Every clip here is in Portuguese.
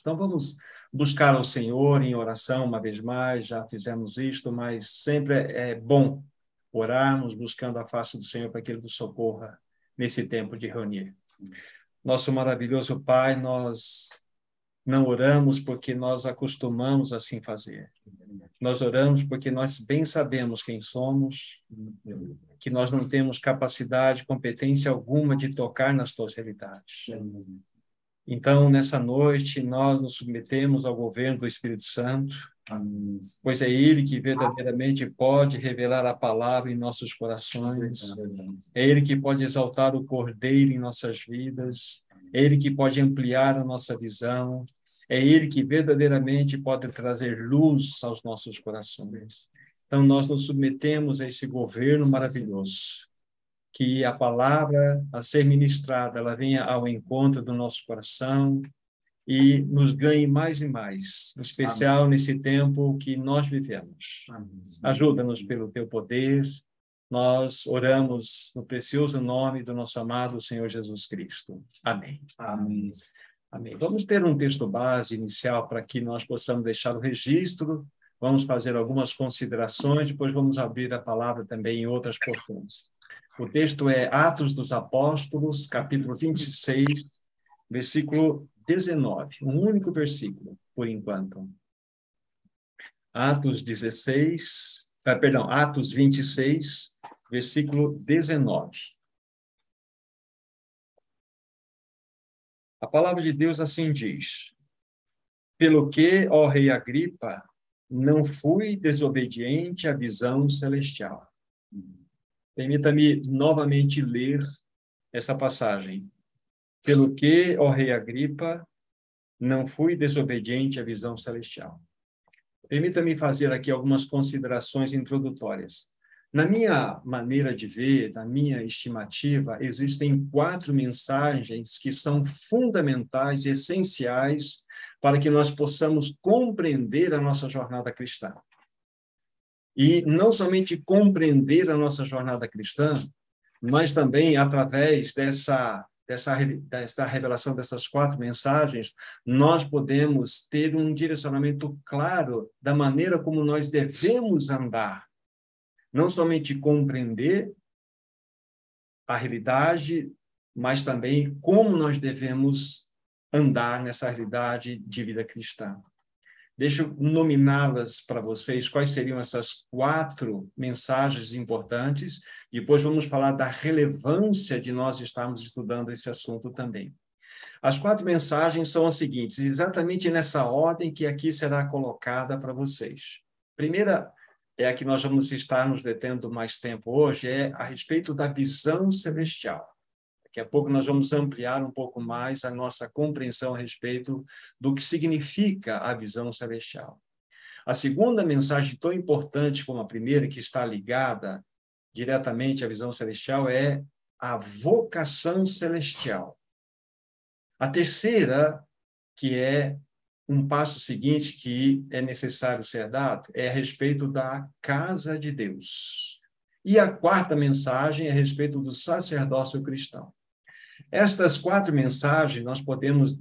Então vamos buscar ao Senhor em oração uma vez mais, já fizemos isto, mas sempre é bom orarmos buscando a face do Senhor para que Ele nos socorra nesse tempo de reunir. Nosso maravilhoso Pai, nós não oramos porque nós acostumamos assim fazer. Nós oramos porque nós bem sabemos quem somos, que nós não temos capacidade, competência alguma de tocar nas tuas realidades. Então, nessa noite, nós nos submetemos ao governo do Espírito Santo, pois é Ele que verdadeiramente pode revelar a palavra em nossos corações, é Ele que pode exaltar o Cordeiro em nossas vidas, é Ele que pode ampliar a nossa visão, é Ele que verdadeiramente pode trazer luz aos nossos corações. Então, nós nos submetemos a esse governo maravilhoso que a palavra a ser ministrada ela venha ao encontro do nosso coração e nos ganhe mais e mais, em especial Amém. nesse tempo que nós vivemos. Ajuda-nos pelo teu poder. Nós oramos no precioso nome do nosso amado Senhor Jesus Cristo. Amém. Amém. Amém. Vamos ter um texto base inicial para que nós possamos deixar o registro. Vamos fazer algumas considerações, depois vamos abrir a palavra também em outras porções. O texto é Atos dos Apóstolos, capítulo 26, versículo 19. Um único versículo, por enquanto. Atos 16, ah, perdão, Atos 26, versículo 19. A palavra de Deus assim diz: Pelo que, ó rei Agripa, não fui desobediente à visão celestial Permita-me novamente ler essa passagem. Pelo que, ó rei Agripa, não fui desobediente à visão celestial. Permita-me fazer aqui algumas considerações introdutórias. Na minha maneira de ver, na minha estimativa, existem quatro mensagens que são fundamentais essenciais para que nós possamos compreender a nossa jornada cristã e não somente compreender a nossa jornada cristã, mas também através dessa dessa dessa revelação dessas quatro mensagens, nós podemos ter um direcionamento claro da maneira como nós devemos andar, não somente compreender a realidade, mas também como nós devemos andar nessa realidade de vida cristã. Deixa eu nominá-las para vocês, quais seriam essas quatro mensagens importantes. Depois vamos falar da relevância de nós estarmos estudando esse assunto também. As quatro mensagens são as seguintes, exatamente nessa ordem que aqui será colocada para vocês. Primeira é a que nós vamos estar nos detendo mais tempo hoje, é a respeito da visão celestial. Daqui a pouco nós vamos ampliar um pouco mais a nossa compreensão a respeito do que significa a visão celestial. A segunda mensagem, tão importante como a primeira, que está ligada diretamente à visão celestial, é a vocação celestial. A terceira, que é um passo seguinte que é necessário ser dado, é a respeito da casa de Deus. E a quarta mensagem é a respeito do sacerdócio cristão. Estas quatro mensagens, nós podemos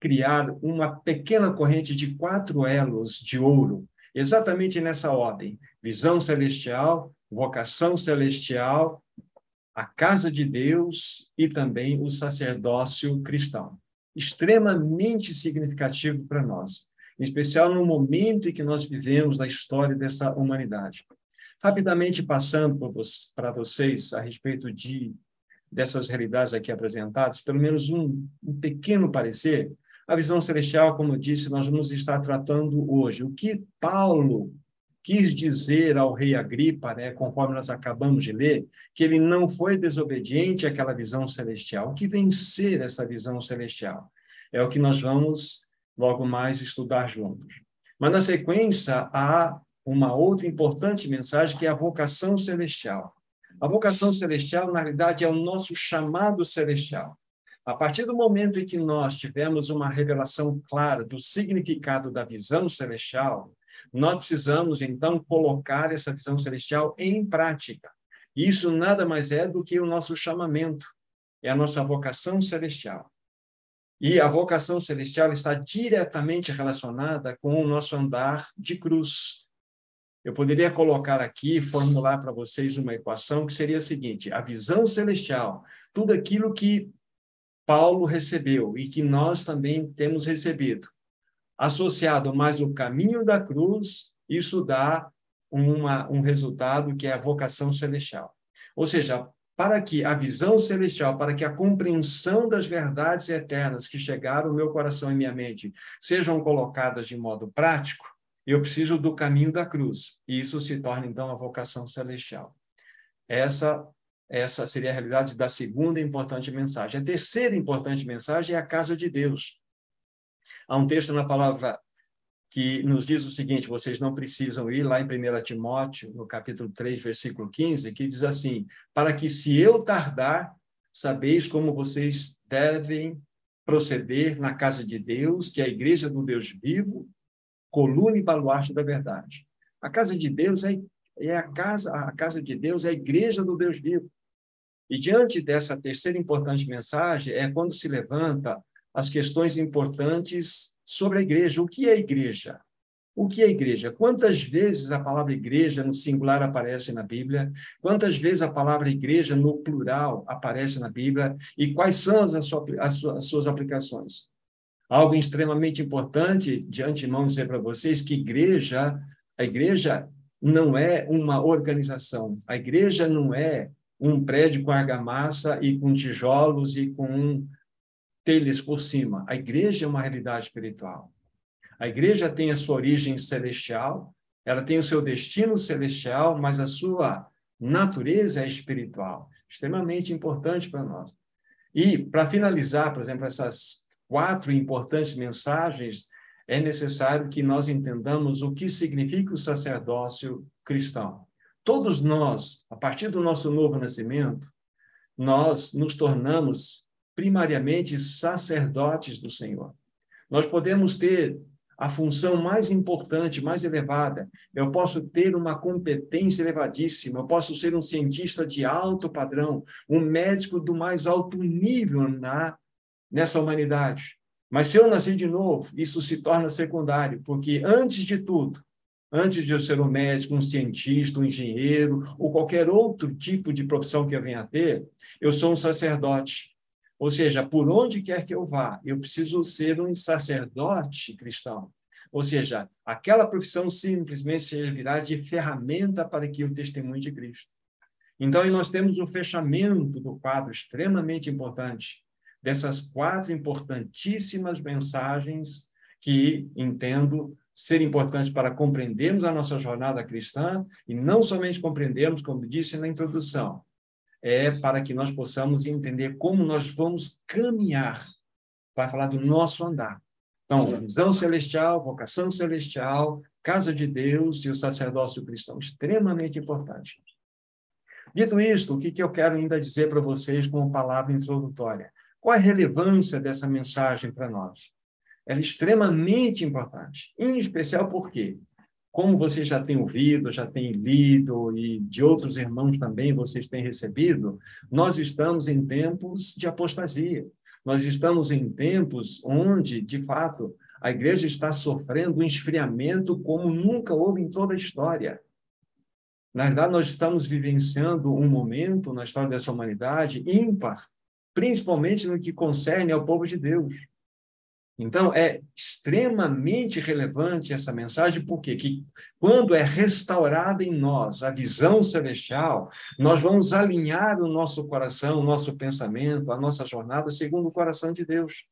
criar uma pequena corrente de quatro elos de ouro, exatamente nessa ordem: visão celestial, vocação celestial, a casa de Deus e também o sacerdócio cristão. Extremamente significativo para nós, em especial no momento em que nós vivemos na história dessa humanidade. Rapidamente passando para vocês a respeito de dessas realidades aqui apresentadas, pelo menos um, um pequeno parecer, a visão celestial, como eu disse, nós vamos estar tratando hoje. O que Paulo quis dizer ao rei Agripa, né, conforme nós acabamos de ler, que ele não foi desobediente àquela visão celestial. O que vencer essa visão celestial? É o que nós vós logo mais estudar juntos. Mas na sequência há uma outra importante mensagem que é a vocação celestial. A vocação celestial, na realidade, é o nosso chamado celestial. A partir do momento em que nós tivemos uma revelação clara do significado da visão celestial, nós precisamos, então, colocar essa visão celestial em prática. Isso nada mais é do que o nosso chamamento, é a nossa vocação celestial. E a vocação celestial está diretamente relacionada com o nosso andar de cruz. Eu poderia colocar aqui, formular para vocês uma equação que seria a seguinte: a visão celestial, tudo aquilo que Paulo recebeu e que nós também temos recebido, associado mais o caminho da cruz, isso dá uma, um resultado que é a vocação celestial. Ou seja, para que a visão celestial, para que a compreensão das verdades eternas que chegaram ao meu coração e minha mente sejam colocadas de modo prático, eu preciso do caminho da cruz. E isso se torna, então, a vocação celestial. Essa, essa seria a realidade da segunda importante mensagem. A terceira importante mensagem é a casa de Deus. Há um texto na palavra que nos diz o seguinte: vocês não precisam ir lá em 1 Timóteo, no capítulo 3, versículo 15, que diz assim: Para que se eu tardar, sabeis como vocês devem proceder na casa de Deus, que é a igreja do Deus vivo, coluna e baluarte da verdade. A casa de Deus é, é a casa, a casa de Deus é a igreja do Deus vivo. E diante dessa terceira importante mensagem é quando se levanta as questões importantes sobre a igreja. O que é igreja? O que é igreja? Quantas vezes a palavra igreja no singular aparece na Bíblia? Quantas vezes a palavra igreja no plural aparece na Bíblia? E quais são as, suas aplicações? Algo extremamente importante de antemão dizer para vocês que igreja, a igreja não é uma organização. A igreja não é um prédio com argamassa e com tijolos e com telhas por cima. A igreja é uma realidade espiritual. A igreja tem a sua origem celestial, ela tem o seu destino celestial, mas a sua natureza é espiritual. Extremamente importante para nós. E, para finalizar, por exemplo, essas quatro importantes mensagens, é necessário que nós entendamos o que significa o sacerdócio cristão. Todos nós, a partir do nosso novo nascimento, nós nos tornamos primariamente sacerdotes do Senhor. Nós podemos ter a função mais importante, mais elevada. Eu posso ter uma competência elevadíssima, eu posso ser um cientista de alto padrão, um médico do mais alto nível na nessa humanidade. Mas se eu nascer de novo, isso se torna secundário, porque antes de tudo, antes de eu ser um médico, um cientista, um engenheiro, ou qualquer outro tipo de profissão que eu venha a ter, eu sou um sacerdote. Ou seja, por onde quer que eu vá, eu preciso ser um sacerdote cristão. Ou seja, aquela profissão simplesmente servirá de ferramenta para que o testemunho de Cristo. Então, nós temos o fechamento do quadro extremamente importante, dessas quatro importantíssimas mensagens que entendo ser importantes para compreendermos a nossa jornada cristã e não somente compreendermos, como disse na introdução, é para que nós possamos entender como nós vamos caminhar, para falar do nosso andar. Então, visão celestial, vocação celestial, casa de Deus e o sacerdócio cristão, extremamente importante. Dito isto, o que, que eu quero ainda dizer para vocês como palavra introdutória? Qual a relevância dessa mensagem para nós? Ela é extremamente importante, em especial porque, como vocês já têm ouvido, já têm lido e de outros irmãos também vocês têm recebido, nós estamos em tempos de apostasia. Nós estamos em tempos onde, de fato, a igreja está sofrendo um esfriamento como nunca houve em toda a história. Na verdade, nós estamos vivenciando um momento na história dessa humanidade ímpar principalmente no que concerne ao povo de Deus. Então, é extremamente relevante essa mensagem, porque que quando é restaurada em nós a visão celestial, nós vamos alinhar o nosso coração, o nosso pensamento, a nossa jornada segundo o coração de Deus.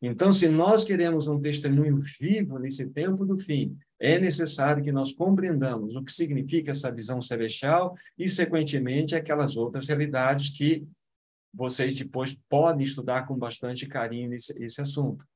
Então, se nós queremos um testemunho vivo nesse tempo do fim, é necessário que nós compreendamos o que significa essa visão celestial e, sequentemente, aquelas outras realidades que vocês depois podem estudar com bastante carinho esse, esse assunto.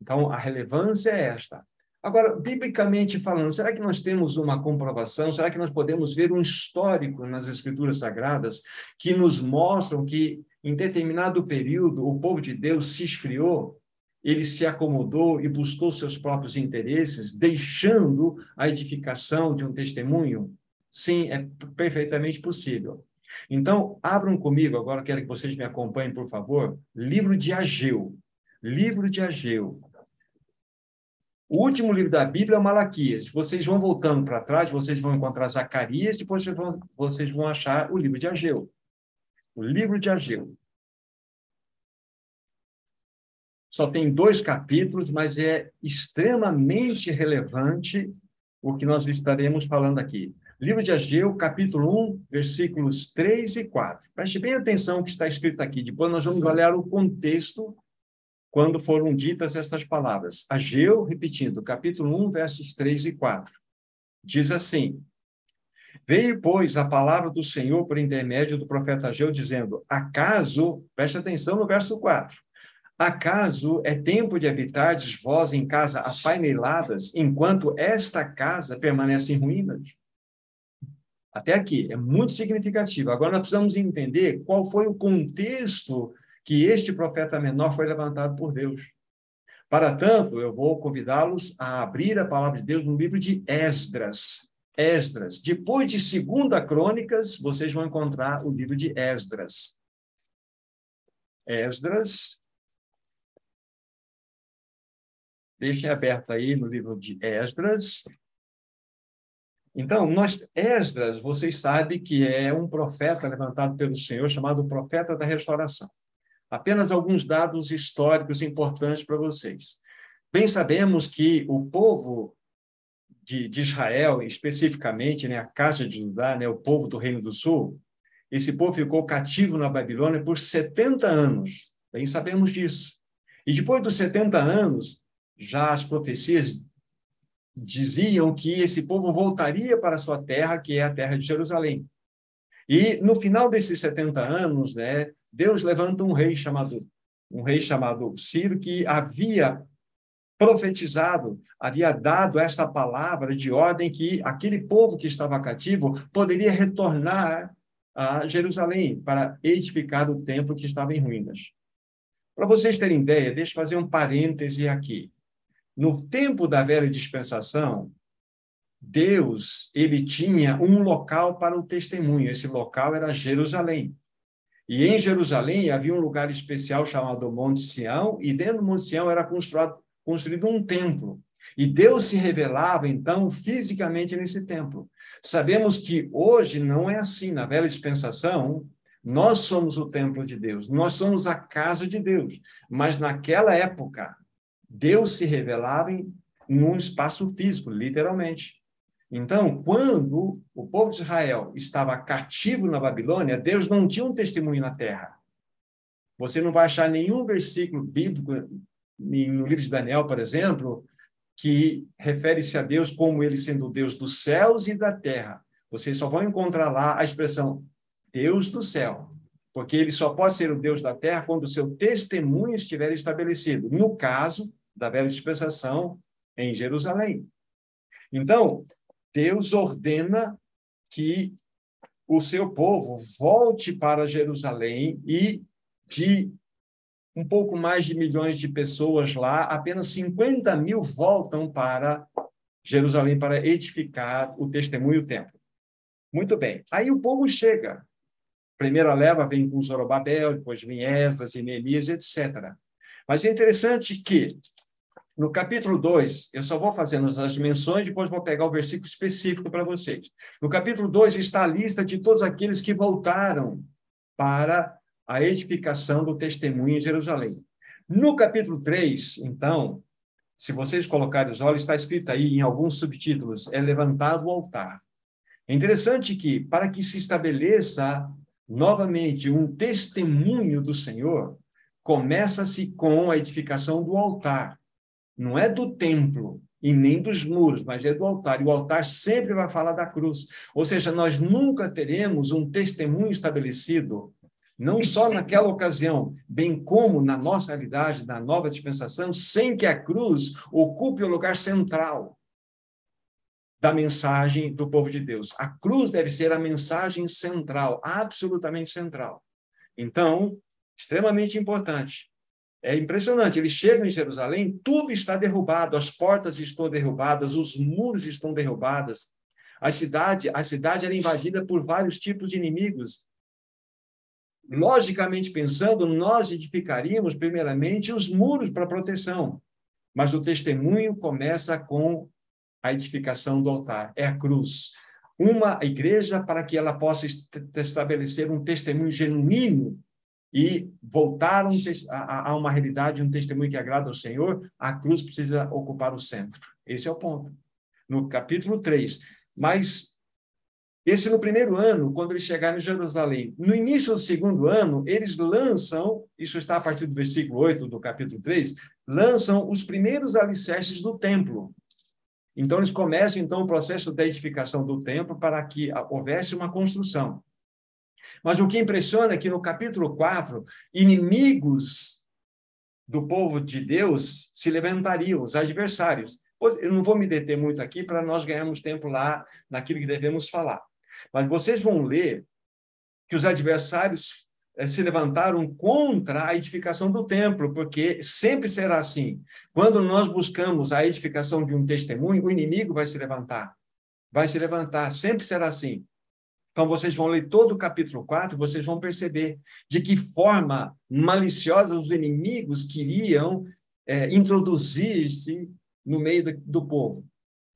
Então, a relevância é esta. Agora, biblicamente falando, será que nós temos uma comprovação? Será que nós podemos ver um histórico nas Escrituras Sagradas que nos mostram que, em determinado período, o povo de Deus se esfriou, ele se acomodou e buscou seus próprios interesses, deixando a edificação de um testemunho? Sim, é perfeitamente possível. Então, abram comigo, agora quero que vocês me acompanhem, por favor, livro de Ageu. livro de Ageu. O último livro da Bíblia é Malaquias. Vocês vão voltando para trás, vocês vão encontrar Zacarias, depois vocês vão, vocês vão achar o livro de Ageu. O livro de Ageu. Só tem dois capítulos, mas é extremamente relevante o que nós estaremos falando aqui. Livro de Ageu, capítulo 1, versículos 3 e 4. Preste bem atenção o que está escrito aqui. Depois nós vamos olhar o contexto quando foram ditas estas palavras. Ageu, repetindo, capítulo 1, versos 3 e 4. Diz assim: Veio, pois, a palavra do Senhor por intermédio do profeta Ageu, dizendo: Acaso, preste atenção no verso 4, acaso é tempo de habitardes vós em casa apaineladas, enquanto esta casa permanece em ruínas? Até aqui, é muito significativo. Agora nós precisamos entender qual foi o contexto que este profeta menor foi levantado por Deus. Para tanto, eu vou convidá-los a abrir a palavra de Deus no livro de Esdras. Esdras. Depois de Segunda Crônicas, vocês vão encontrar o livro de Esdras. Esdras. Deixem aberto aí no livro de Esdras. Então, nós, Esdras, vocês sabem que é um profeta levantado pelo Senhor, chamado profeta da restauração. Apenas alguns dados históricos importantes para vocês. Bem sabemos que o povo de, de Israel, especificamente, né, a casa de Judá, né, o povo do Reino do Sul, esse povo ficou cativo na Babilônia por 70 anos. Bem sabemos disso. E depois dos 70 anos, já as profecias diziam que esse povo voltaria para a sua terra, que é a terra de Jerusalém. E no final desses 70 anos, né, Deus levanta um rei chamado um rei chamado Ciro que havia profetizado, havia dado essa palavra de ordem que aquele povo que estava cativo poderia retornar a Jerusalém para edificar o templo que estava em ruínas. Para vocês terem ideia, deixa eu fazer um parêntese aqui. No tempo da velha dispensação, Deus, ele tinha um local para o testemunho. Esse local era Jerusalém. E em Jerusalém havia um lugar especial chamado Monte Sião, e dentro do Monte Sião era construído, construído um templo. E Deus se revelava, então, fisicamente nesse templo. Sabemos que hoje não é assim. Na velha dispensação, nós somos o templo de Deus, nós somos a casa de Deus. Mas naquela época, Deus se revelava em num espaço físico, literalmente. Então, quando o povo de Israel estava cativo na Babilônia, Deus não tinha um testemunho na terra. Você não vai achar nenhum versículo bíblico no livro de Daniel, por exemplo, que refere-se a Deus como ele sendo Deus dos céus e da terra. Vocês só vão encontrar lá a expressão Deus do céu, porque ele só pode ser o Deus da terra quando o seu testemunho estiver estabelecido. No caso da velha dispensação em Jerusalém. Então, Deus ordena que o seu povo volte para Jerusalém e de um pouco mais de milhões de pessoas lá, apenas 50 mil voltam para Jerusalém para edificar o testemunho e o templo. Muito bem. Aí o povo chega. Primeira leva vem com Zorobabel, depois vem Esdras e Neemias, etc. Mas é interessante que no capítulo 2, eu só vou fazendo as menções, depois vou pegar o versículo específico para vocês. No capítulo 2 está a lista de todos aqueles que voltaram para a edificação do testemunho em Jerusalém. No capítulo 3, então, se vocês colocarem os olhos, está escrito aí em alguns subtítulos: é levantado o altar. É interessante que, para que se estabeleça novamente um testemunho do Senhor, começa-se com a edificação do altar não é do templo e nem dos muros, mas é do altar. E o altar sempre vai falar da cruz. Ou seja, nós nunca teremos um testemunho estabelecido, não só naquela ocasião, bem como na nossa realidade, na nova dispensação, sem que a cruz ocupe o lugar central da mensagem do povo de Deus. A cruz deve ser a mensagem central, absolutamente central. Então, extremamente importante é impressionante. Eles chegam em Jerusalém, tudo está derrubado, as portas estão derrubadas, os muros estão derrubados. A cidade, a cidade era invadida por vários tipos de inimigos. logicamente pensando, nós edificaríamos primeiramente os muros para proteção. Mas o testemunho começa com a edificação do altar, é a cruz. Uma igreja para que ela possa estabelecer um testemunho genuíno e voltar a, uma realidade, um testemunho que agrada ao Senhor, a cruz precisa ocupar o centro. Esse é o ponto. No capítulo 3. Mas esse no primeiro ano, quando eles chegaram em Jerusalém. No início do segundo ano, eles lançam, isso está a partir do versículo 8 do capítulo 3, lançam os primeiros alicerces do templo. Então, eles começam, então, o processo de edificação do templo para que houvesse uma construção. Mas o que impressiona é que no capítulo 4, inimigos do povo de Deus se levantariam, os adversários. Eu não vou me deter muito aqui para nós ganharmos tempo lá naquilo que devemos falar. Mas vocês vão ler que os adversários eh, se levantaram contra a edificação do templo, porque sempre será assim. Quando nós buscamos a edificação de um testemunho, o inimigo vai se levantar. Vai se levantar, sempre será assim. Então, vocês vão ler todo o capítulo 4, vocês vão perceber de que forma maliciosa os inimigos queriam é, introduzir-se no meio do, do povo.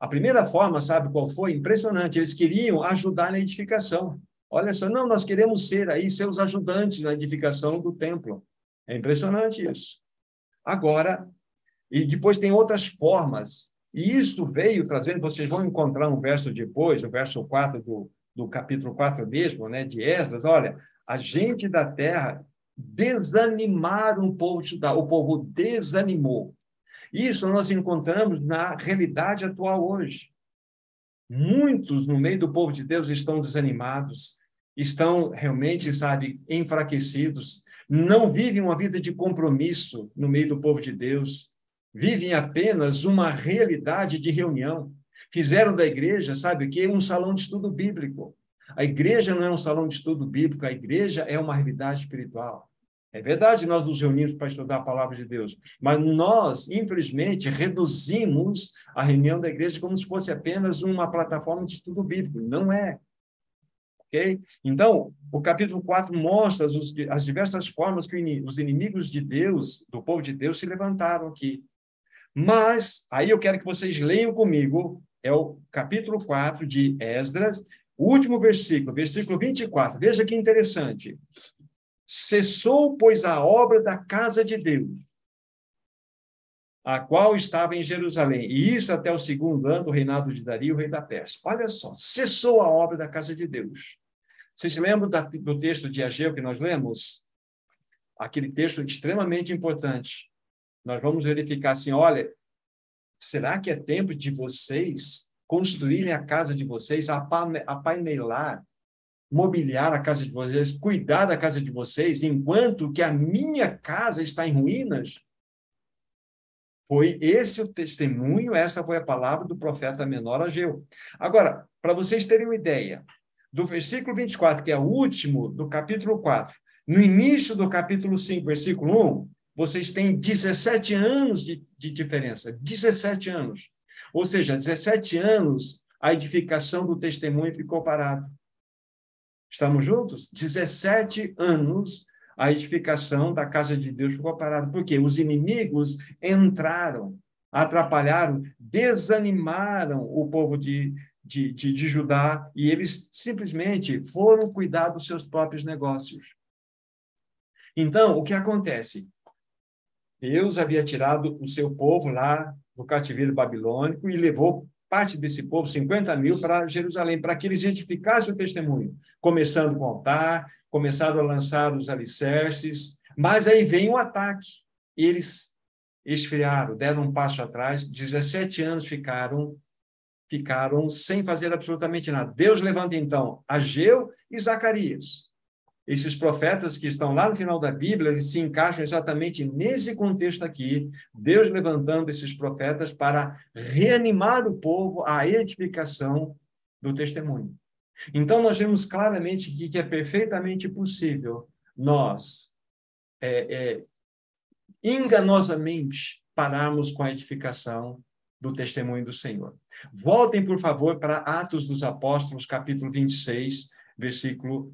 A primeira forma, sabe qual foi? Impressionante. Eles queriam ajudar na edificação. Olha só, não, nós queremos ser aí seus ajudantes na edificação do templo. É impressionante isso. Agora, e depois tem outras formas. E isto veio trazendo, vocês vão encontrar um verso depois, o verso 4 do, do capítulo 4 mesmo, né, de Esdras, olha, a gente da terra desanimaram o povo de Judá, o povo desanimou. Isso nós encontramos na realidade atual hoje. Muitos no meio do povo de Deus estão desanimados, estão realmente, sabe, enfraquecidos, não vivem uma vida de compromisso no meio do povo de Deus, vivem apenas uma realidade de reunião. Fizeram da igreja, sabe o que? Um salão de estudo bíblico. A igreja não é um salão de estudo bíblico, a igreja é uma realidade espiritual. É verdade, nós nos reunimos para estudar a palavra de Deus, mas nós, infelizmente, reduzimos a reunião da igreja como se fosse apenas uma plataforma de estudo bíblico. Não é. Ok? Então, o capítulo 4 mostra as, as diversas formas que os inimigos de Deus, do povo de Deus, se levantaram aqui. Mas, aí eu quero que vocês leiam comigo é o capítulo 4 de Esdras, último versículo, versículo 24. Veja que interessante. Cessou, pois, a obra da casa de Deus, a qual estava em Jerusalém, e isso até o segundo ano do reinado de Dario, rei da Pérsia. Olha só, cessou a obra da casa de Deus. Vocês se lembram do texto de Ageu que nós lemos? Aquele texto extremamente importante. Nós vamos verificar assim, olha, será que é tempo de vocês construírem a casa de vocês, apainelar, mobiliar a casa de vocês, cuidar da casa de vocês, enquanto que a minha casa está em ruínas? Foi esse o testemunho, essa foi a palavra do profeta menor Ageu. Agora, para vocês terem uma ideia, do versículo 24, que é o último do capítulo 4, no início do capítulo 5, versículo 1, vocês têm 17 anos de, de diferença. 17 anos. Ou seja, 17 anos a edificação do testemunho ficou parada. Estamos juntos? 17 anos a edificação da casa de Deus ficou parada. Por quê? Os inimigos entraram, atrapalharam, desanimaram o povo de, de, de, de Judá e eles simplesmente foram cuidar dos seus próprios negócios. Então, o que acontece? Deus havia tirado o seu povo lá do cativeiro babilônico e levou parte desse povo, 50 mil, para Jerusalém, para que eles edificassem o testemunho, começando com o altar, começaram a lançar os alicerces, mas aí vem o ataque. Eles esfriaram, deram um passo atrás, 17 anos ficaram ficaram sem fazer absolutamente nada. Deus levanta então Ageu e Zacarias esses profetas que estão lá no final da Bíblia, eles se encaixam exatamente nesse contexto aqui, Deus levantando esses profetas para reanimar o povo à edificação do testemunho. Então, nós vemos claramente que, que é perfeitamente possível nós, é, é, enganosamente, pararmos com a edificação do testemunho do Senhor. Voltem, por favor, para Atos dos Apóstolos, capítulo 26, versículo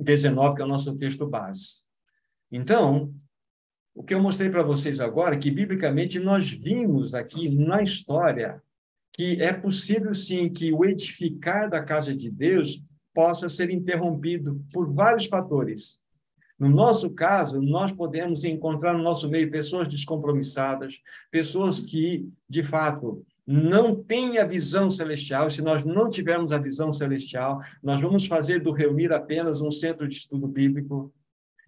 19, que é o nosso texto base. Então, o que eu mostrei para vocês agora é que, biblicamente, nós vimos aqui na história que é possível, sim, que o edificar da casa de Deus possa ser interrompido por vários fatores. No nosso caso, nós podemos encontrar no nosso meio pessoas descompromissadas, pessoas que, de fato, não têm a visão celestial. Se nós não tivermos a visão celestial, nós vamos fazer do reunir apenas um centro de estudo bíblico,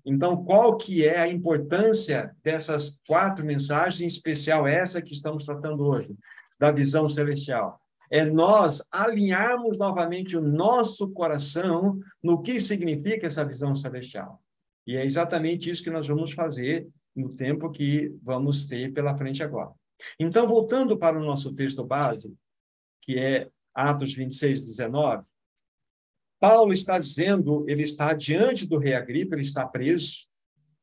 então, qual que é a importância dessas quatro mensagens, em especial essa que estamos tratando hoje, da visão celestial? É nós alinharmos novamente o nosso coração no que significa essa visão celestial. E é exatamente isso que nós vamos fazer no tempo que vamos ter pela frente agora. Então, voltando para o nosso texto base, que é Atos 26, 19, Paulo está dizendo, ele está diante do rei Agripa, ele está preso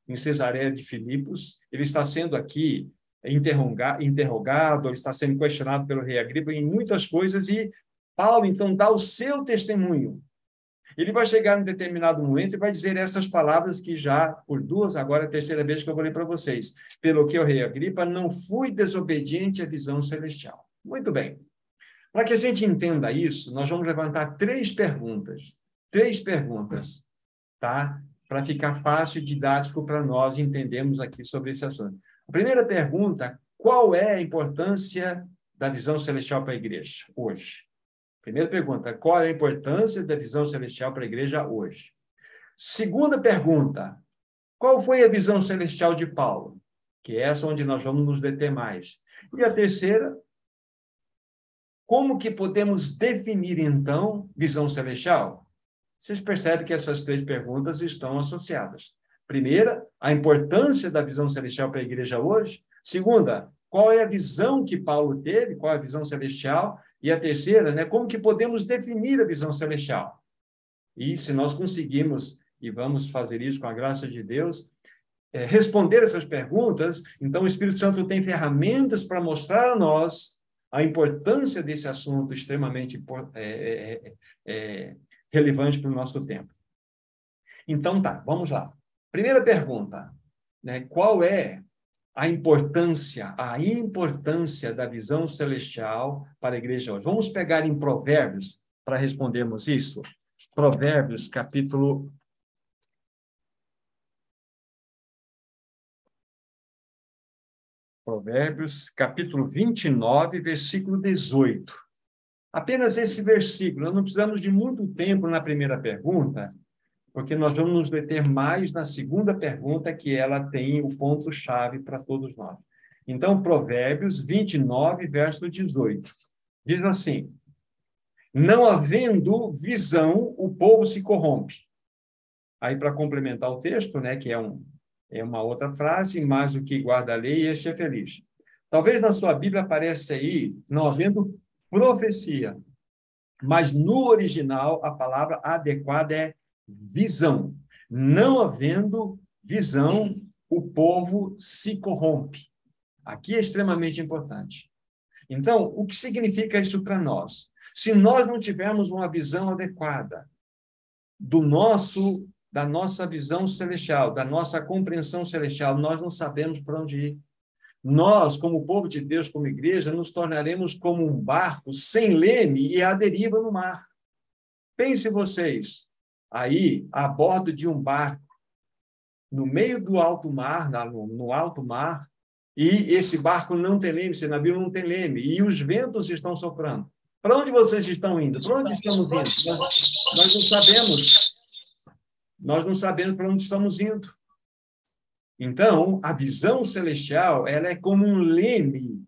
em Cesareia de Filipos, ele está sendo aqui interrogado, ele está sendo questionado pelo rei Agripa em muitas coisas, e Paulo, então, dá o seu testemunho. Ele vai chegar em determinado momento e vai dizer essas palavras que já, por duas, agora é a terceira vez que eu vou ler para vocês. Pelo que o rei Agripa não fui desobediente à visão celestial. Muito bem. Para que a gente entenda isso, nós vamos levantar três perguntas. Três perguntas, tá? Para ficar fácil e didático para nós entendermos aqui sobre esse assunto. A primeira pergunta: qual é a importância da visão celestial para a igreja hoje? Primeira pergunta: qual é a importância da visão celestial para a igreja hoje? Segunda pergunta: qual foi a visão celestial de Paulo? Que é essa onde nós vamos nos deter mais. E a terceira, como que podemos definir, então, visão celestial? Vocês percebem que essas três perguntas estão associadas. Primeira, a importância da visão celestial para a igreja hoje. Segunda, qual é a visão que Paulo teve, qual é a visão celestial? E a terceira, né, como que podemos definir a visão celestial? E se nós conseguimos, e vamos fazer isso com a graça de Deus, é, responder essas perguntas, então o Espírito Santo tem ferramentas para mostrar a nós a importância desse assunto extremamente é, é, é, é, relevante para o nosso tempo. Então tá, vamos lá. Primeira pergunta, né? Qual é a importância, a importância da visão celestial para a igreja hoje? Vamos pegar em Provérbios para respondermos isso. Provérbios, capítulo Provérbios, capítulo 29, versículo 18. Apenas esse versículo, nós não precisamos de muito tempo na primeira pergunta, porque nós vamos nos deter mais na segunda pergunta, que ela tem o ponto-chave para todos nós. Então, Provérbios 29, verso 18, diz assim: Não havendo visão, o povo se corrompe. Aí, para complementar o texto, né, que é um, é uma outra frase, mas o que guarda a lei, este é feliz. Talvez na sua Bíblia apareça aí, não havendo profecia, mas no original a palavra adequada é visão. Não havendo visão, o povo se corrompe. Aqui é extremamente importante. Então, o que significa isso para nós? Se nós não tivermos uma visão adequada do nosso da nossa visão celestial, da nossa compreensão celestial, nós não sabemos para onde ir. Nós, como povo de Deus, como igreja, nos tornaremos como um barco sem leme e à deriva no mar. Pense vocês, aí, a bordo de um barco, no meio do alto mar, no, alto mar, e esse barco não tem leme, esse navio não tem leme, e os ventos estão soprando. Para onde vocês estão indo? Para onde estamos indo? Nós, nós não sabemos nós não sabemos para onde estamos indo. Então, a visão celestial, ela é como um leme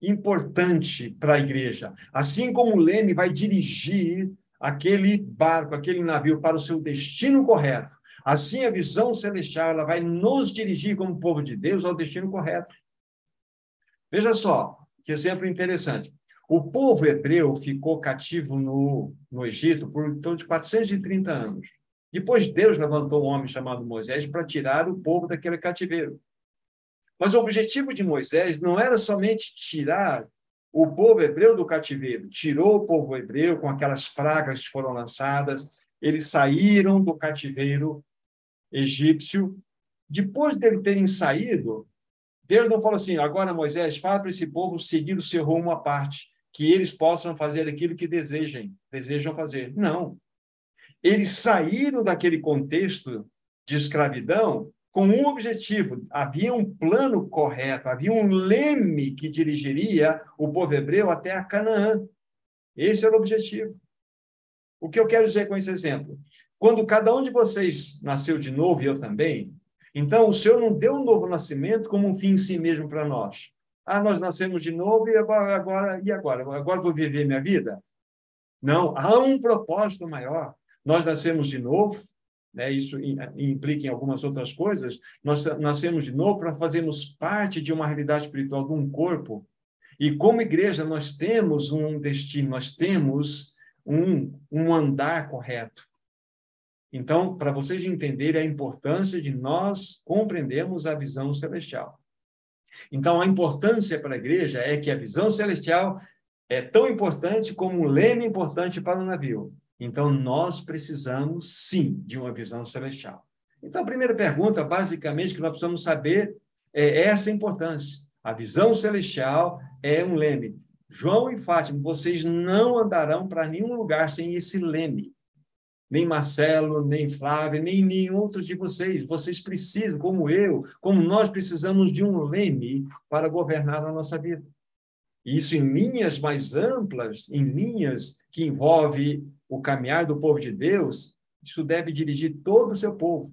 importante para a igreja. Assim como o leme vai dirigir aquele barco, aquele navio para o seu destino correto, assim a visão celestial, ela vai nos dirigir como povo de Deus ao destino correto. Veja só, que exemplo interessante. O povo hebreu ficou cativo no, no Egito por torno de 430 anos. Depois Deus levantou um homem chamado Moisés para tirar o povo daquele cativeiro. Mas o objetivo de Moisés não era somente tirar o povo hebreu do cativeiro. Tirou o povo hebreu com aquelas pragas que foram lançadas, eles saíram do cativeiro egípcio. Depois de terem saído, Deus não falou assim: agora, Moisés, fala para esse povo seguir o seu rumo à parte, que eles possam fazer aquilo que desejem, desejam fazer. Não. Eles saíram daquele contexto de escravidão com um objetivo. Havia um plano correto, havia um leme que dirigiria o povo hebreu até a Canaã. Esse era o objetivo. O que eu quero dizer com esse exemplo? Quando cada um de vocês nasceu de novo, e eu também, então o Senhor não deu um novo nascimento como um fim em si mesmo para nós. Ah, nós nascemos de novo e agora, agora e agora? Agora vou viver minha vida? Não, há um propósito maior. Nós nascemos de novo, né? isso implica em algumas outras coisas. Nós nascemos de novo para fazermos parte de uma realidade espiritual de um corpo. E como igreja, nós temos um destino, nós temos um, um andar correto. Então, para vocês entenderem a importância de nós compreendermos a visão celestial. Então, a importância para a igreja é que a visão celestial é tão importante como um leme importante para o navio. Então, nós precisamos, sim, de uma visão celestial. Então, a primeira pergunta, basicamente, que nós precisamos saber é essa importância. A visão celestial é um leme. João e Fátima, vocês não andarão para nenhum lugar sem esse leme. Nem Marcelo, nem Flávio, nem nenhum outro de vocês. Vocês precisam, como eu, como nós precisamos de um leme para governar a nossa vida. Isso em linhas mais amplas, em linhas que envolve o caminhar do povo de Deus, isso deve dirigir todo o seu povo.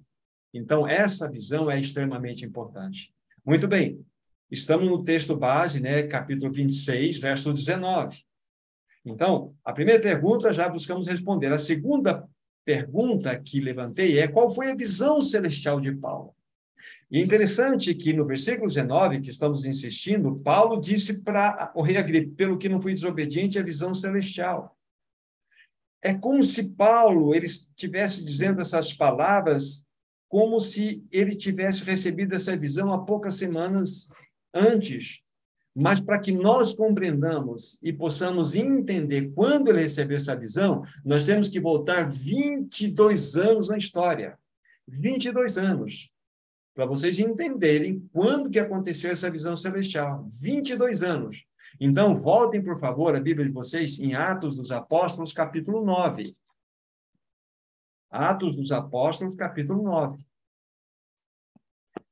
Então, essa visão é extremamente importante. Muito bem, Estamos no texto base, né, capítulo 26, verso 19. Então, a primeira pergunta já buscamos responder. A segunda pergunta que levantei é qual foi a visão celestial de Paulo? E é interessante que no versículo 19, que estamos insistindo, Paulo disse para o rei pelo que não fui desobediente à visão celestial. É como se Paulo ele estivesse dizendo essas palavras como se ele tivesse recebido essa visão há poucas semanas antes, mas para que nós compreendamos e possamos entender quando ele recebeu essa visão, nós temos que voltar 22 anos na história. 22 anos. Para vocês entenderem quando que aconteceu essa visão celestial. 22 anos. Então, voltem, por favor, a Bíblia de vocês em Atos dos Apóstolos, capítulo 9. Atos dos Apóstolos, capítulo 9.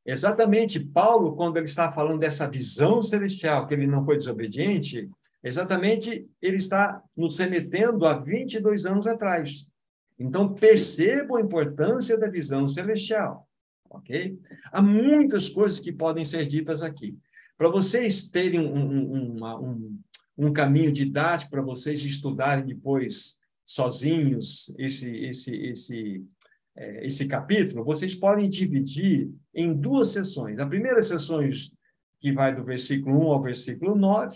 Exatamente, Paulo, quando ele está falando dessa visão celestial, que ele não foi desobediente, exatamente ele está nos remetendo a 22 anos atrás. Então, percebam a importância da visão celestial, ok? Há muitas coisas que podem ser ditas aqui. Para vocês terem um, um, uma, um, um caminho didático, para vocês estudarem depois sozinhos esse, esse, esse é, esse capítulo, vocês podem dividir em duas sessões. A primeira sessão que vai do versículo 1 ao versículo 9,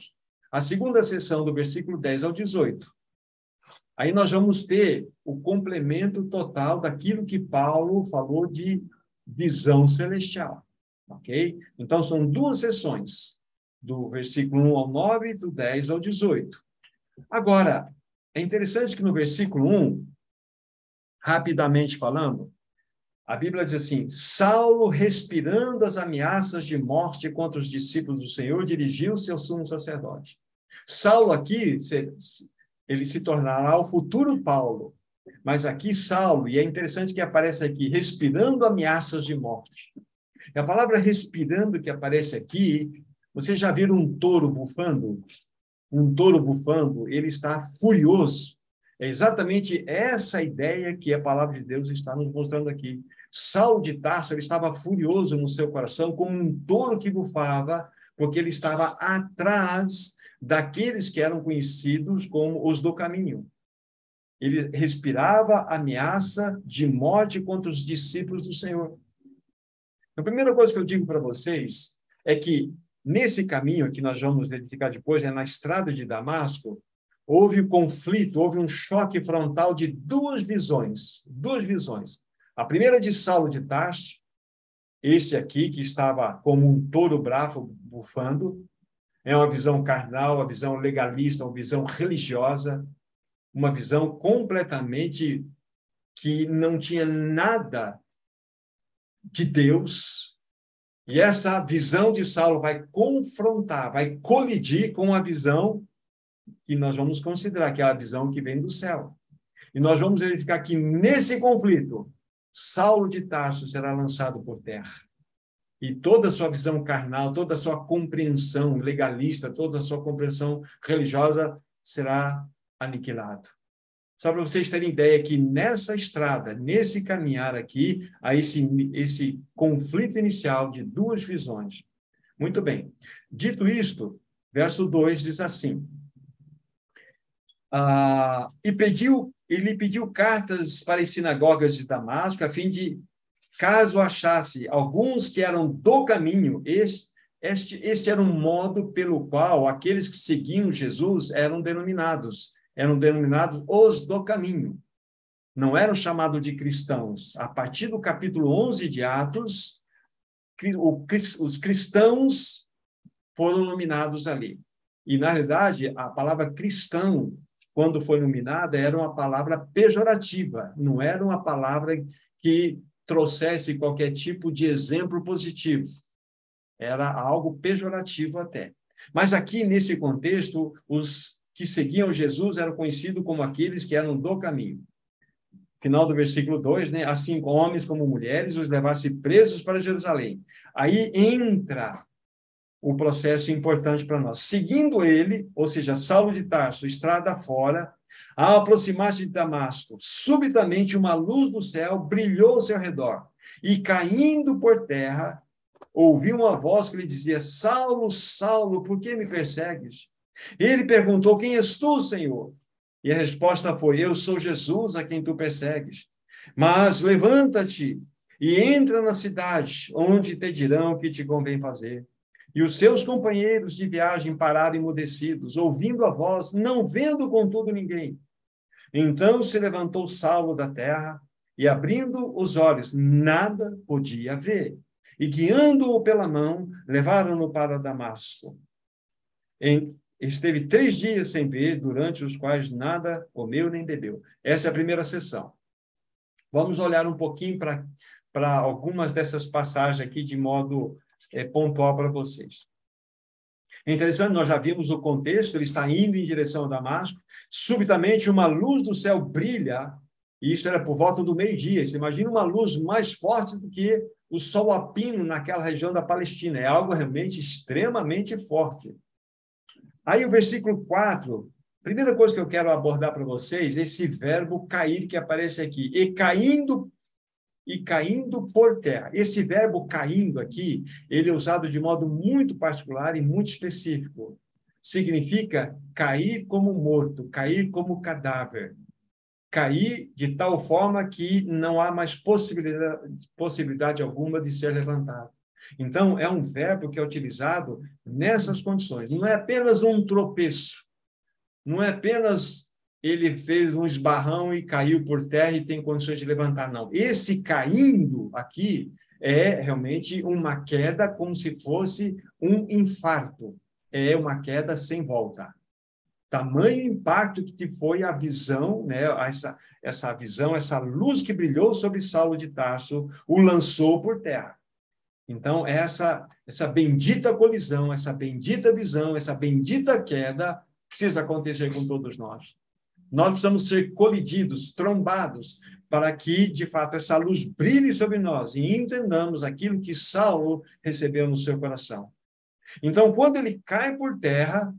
a segunda sessão do versículo 10 ao 18. Aí nós vamos ter o complemento total daquilo que Paulo falou de visão celestial. Ok? Então, são duas sessões, do versículo 1 ao 9 e do 10 ao 18. Agora, é interessante que no versículo 1, rapidamente falando, a Bíblia diz assim: Saulo, respirando as ameaças de morte contra os discípulos do Senhor, dirigiu-se ao sumo sacerdote. Saulo aqui, ele se tornará o futuro Paulo. Mas aqui Saulo, e é interessante que aparece aqui, respirando ameaças de morte. E a palavra respirando que aparece aqui, você já viram um touro bufando? Um touro bufando, ele está furioso é exatamente essa ideia que a palavra de Deus está nos mostrando aqui. Saulo de Tarso ele estava furioso no seu coração, como um touro que bufava, porque ele estava atrás daqueles que eram conhecidos como os do caminho. Ele respirava ameaça de morte contra os discípulos do Senhor. A primeira coisa que eu digo para vocês é que nesse caminho que nós vamos verificar depois, é na estrada de Damasco, houve conflito, houve um choque frontal de duas visões, duas visões. A primeira de Saulo de Tarso, esse aqui que estava como um touro bravo bufando, é uma visão carnal, uma visão legalista, uma visão religiosa, uma visão completamente que não tinha nada de Deus, e essa visão de Saulo vai confrontar, vai colidir com a visão que nós vamos considerar, que é a visão que vem do céu. E nós vamos verificar que nesse conflito, Saulo de Tarso será lançado por terra. E toda a sua visão carnal, toda a sua compreensão legalista, toda a sua compreensão religiosa será aniquilado. Só para vocês terem ideia que nessa estrada, nesse caminhar aqui, há esse, esse conflito inicial de duas visões. Muito bem. Dito isto, verso 2 diz assim: ah, e pediu, ele pediu cartas para as sinagogas de Damasco, a fim de, caso achasse alguns que eram do caminho, este, este, este era um modo pelo qual aqueles que seguiam Jesus eram denominados eram denominados os do caminho. Não eram chamados de cristãos. A partir do capítulo 11 de Atos, os cristãos foram nominados ali. E, na realidade, a palavra cristão, quando foi nominada, era uma palavra pejorativa, não era uma palavra que trouxesse qualquer tipo de exemplo positivo. Era algo pejorativo até. Mas aqui, nesse contexto, os que seguiam Jesus eram conhecidos como aqueles que eram do caminho. Final do versículo 2, né? Assim, homens como mulheres, os levasse presos para Jerusalém. Aí entra o processo importante para nós. Seguindo ele, ou seja, Saulo de Tarso, estrada fora, ao aproximar-se de Damasco, subitamente uma luz do céu brilhou ao seu redor, e caindo por terra, ouviu uma voz que lhe dizia: Saulo, Saulo, por que me persegues? Ele perguntou: Quem és tu, Senhor? E a resposta foi: Eu sou Jesus a quem tu persegues. Mas levanta-te e entra na cidade, onde te dirão o que te convém fazer. E os seus companheiros de viagem pararam emudecidos, ouvindo a voz, não vendo contudo ninguém. Então se levantou Saulo da terra e, abrindo os olhos, nada podia ver. E guiando-o pela mão, levaram-no para Damasco. Em, esteve três dias sem ver, durante os quais nada comeu nem bebeu. Essa é a primeira sessão. Vamos olhar um pouquinho para algumas dessas passagens aqui de modo é, pontual para vocês. É interessante, nós já vimos o contexto, ele está indo em direção a Damasco, subitamente uma luz do céu brilha, e isso era por volta do meio-dia. Você imagina uma luz mais forte do que o sol a pino naquela região da Palestina. É algo realmente extremamente forte. Aí o versículo 4, primeira coisa que eu quero abordar para vocês, esse verbo cair que aparece aqui. E caindo e caindo por terra. Esse verbo caindo aqui, ele é usado de modo muito particular e muito específico. Significa cair como morto, cair como cadáver. Cair de tal forma que não há mais possibilidade, possibilidade alguma de ser levantado. Então, é um verbo que é utilizado nessas condições. Não é apenas um tropeço, não é apenas ele fez um esbarrão e caiu por terra e tem condições de levantar, não. Esse caindo aqui é realmente uma queda como se fosse um infarto. É uma queda sem volta. Tamanho impacto que foi a visão, né, essa, essa visão, essa luz que brilhou sobre Saulo de Tarso, o lançou por terra. Então, essa, essa bendita colisão, essa bendita visão, essa bendita queda precisa acontecer com todos nós. Nós precisamos ser colididos, trombados, para que, de fato, essa luz brilhe sobre nós e entendamos aquilo que Saulo recebeu no seu coração. Então, quando ele cai por terra,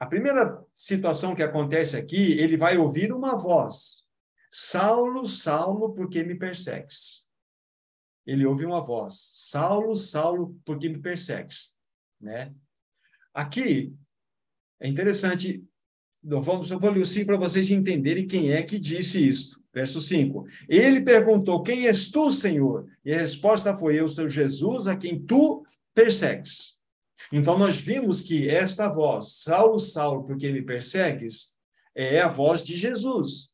a primeira situação que acontece aqui, ele vai ouvir uma voz: Saulo, Saulo, por que me persegues? Ele ouve uma voz: Saulo, Saulo, por que me persegues? Né? Aqui é interessante, vamos, eu vou ler o 5 para vocês entenderem quem é que disse isso. Verso 5. Ele perguntou: Quem és tu, Senhor? E a resposta foi: Eu sou Jesus, a quem tu persegues. Então, nós vimos que esta voz, Saulo, Saulo, por que me persegues, é a voz de Jesus.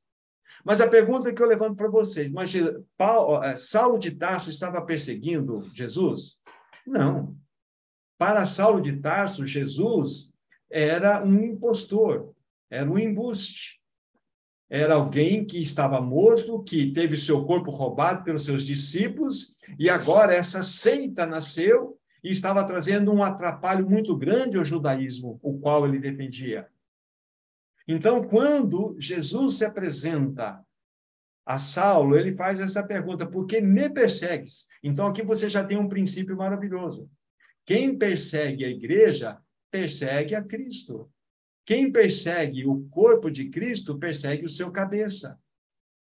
Mas a pergunta que eu levanto para vocês, mas Paulo, eh, Saulo de Tarso estava perseguindo Jesus? Não. Para Saulo de Tarso, Jesus era um impostor, era um embuste. era alguém que estava morto, que teve seu corpo roubado pelos seus discípulos, e agora essa seita nasceu e estava trazendo um atrapalho muito grande ao judaísmo, o qual ele defendia. Então, quando Jesus se apresenta a Saulo, ele faz essa pergunta: por que me persegues? Então, aqui você já tem um princípio maravilhoso. Quem persegue a igreja, persegue a Cristo. Quem persegue o corpo de Cristo, persegue o seu cabeça.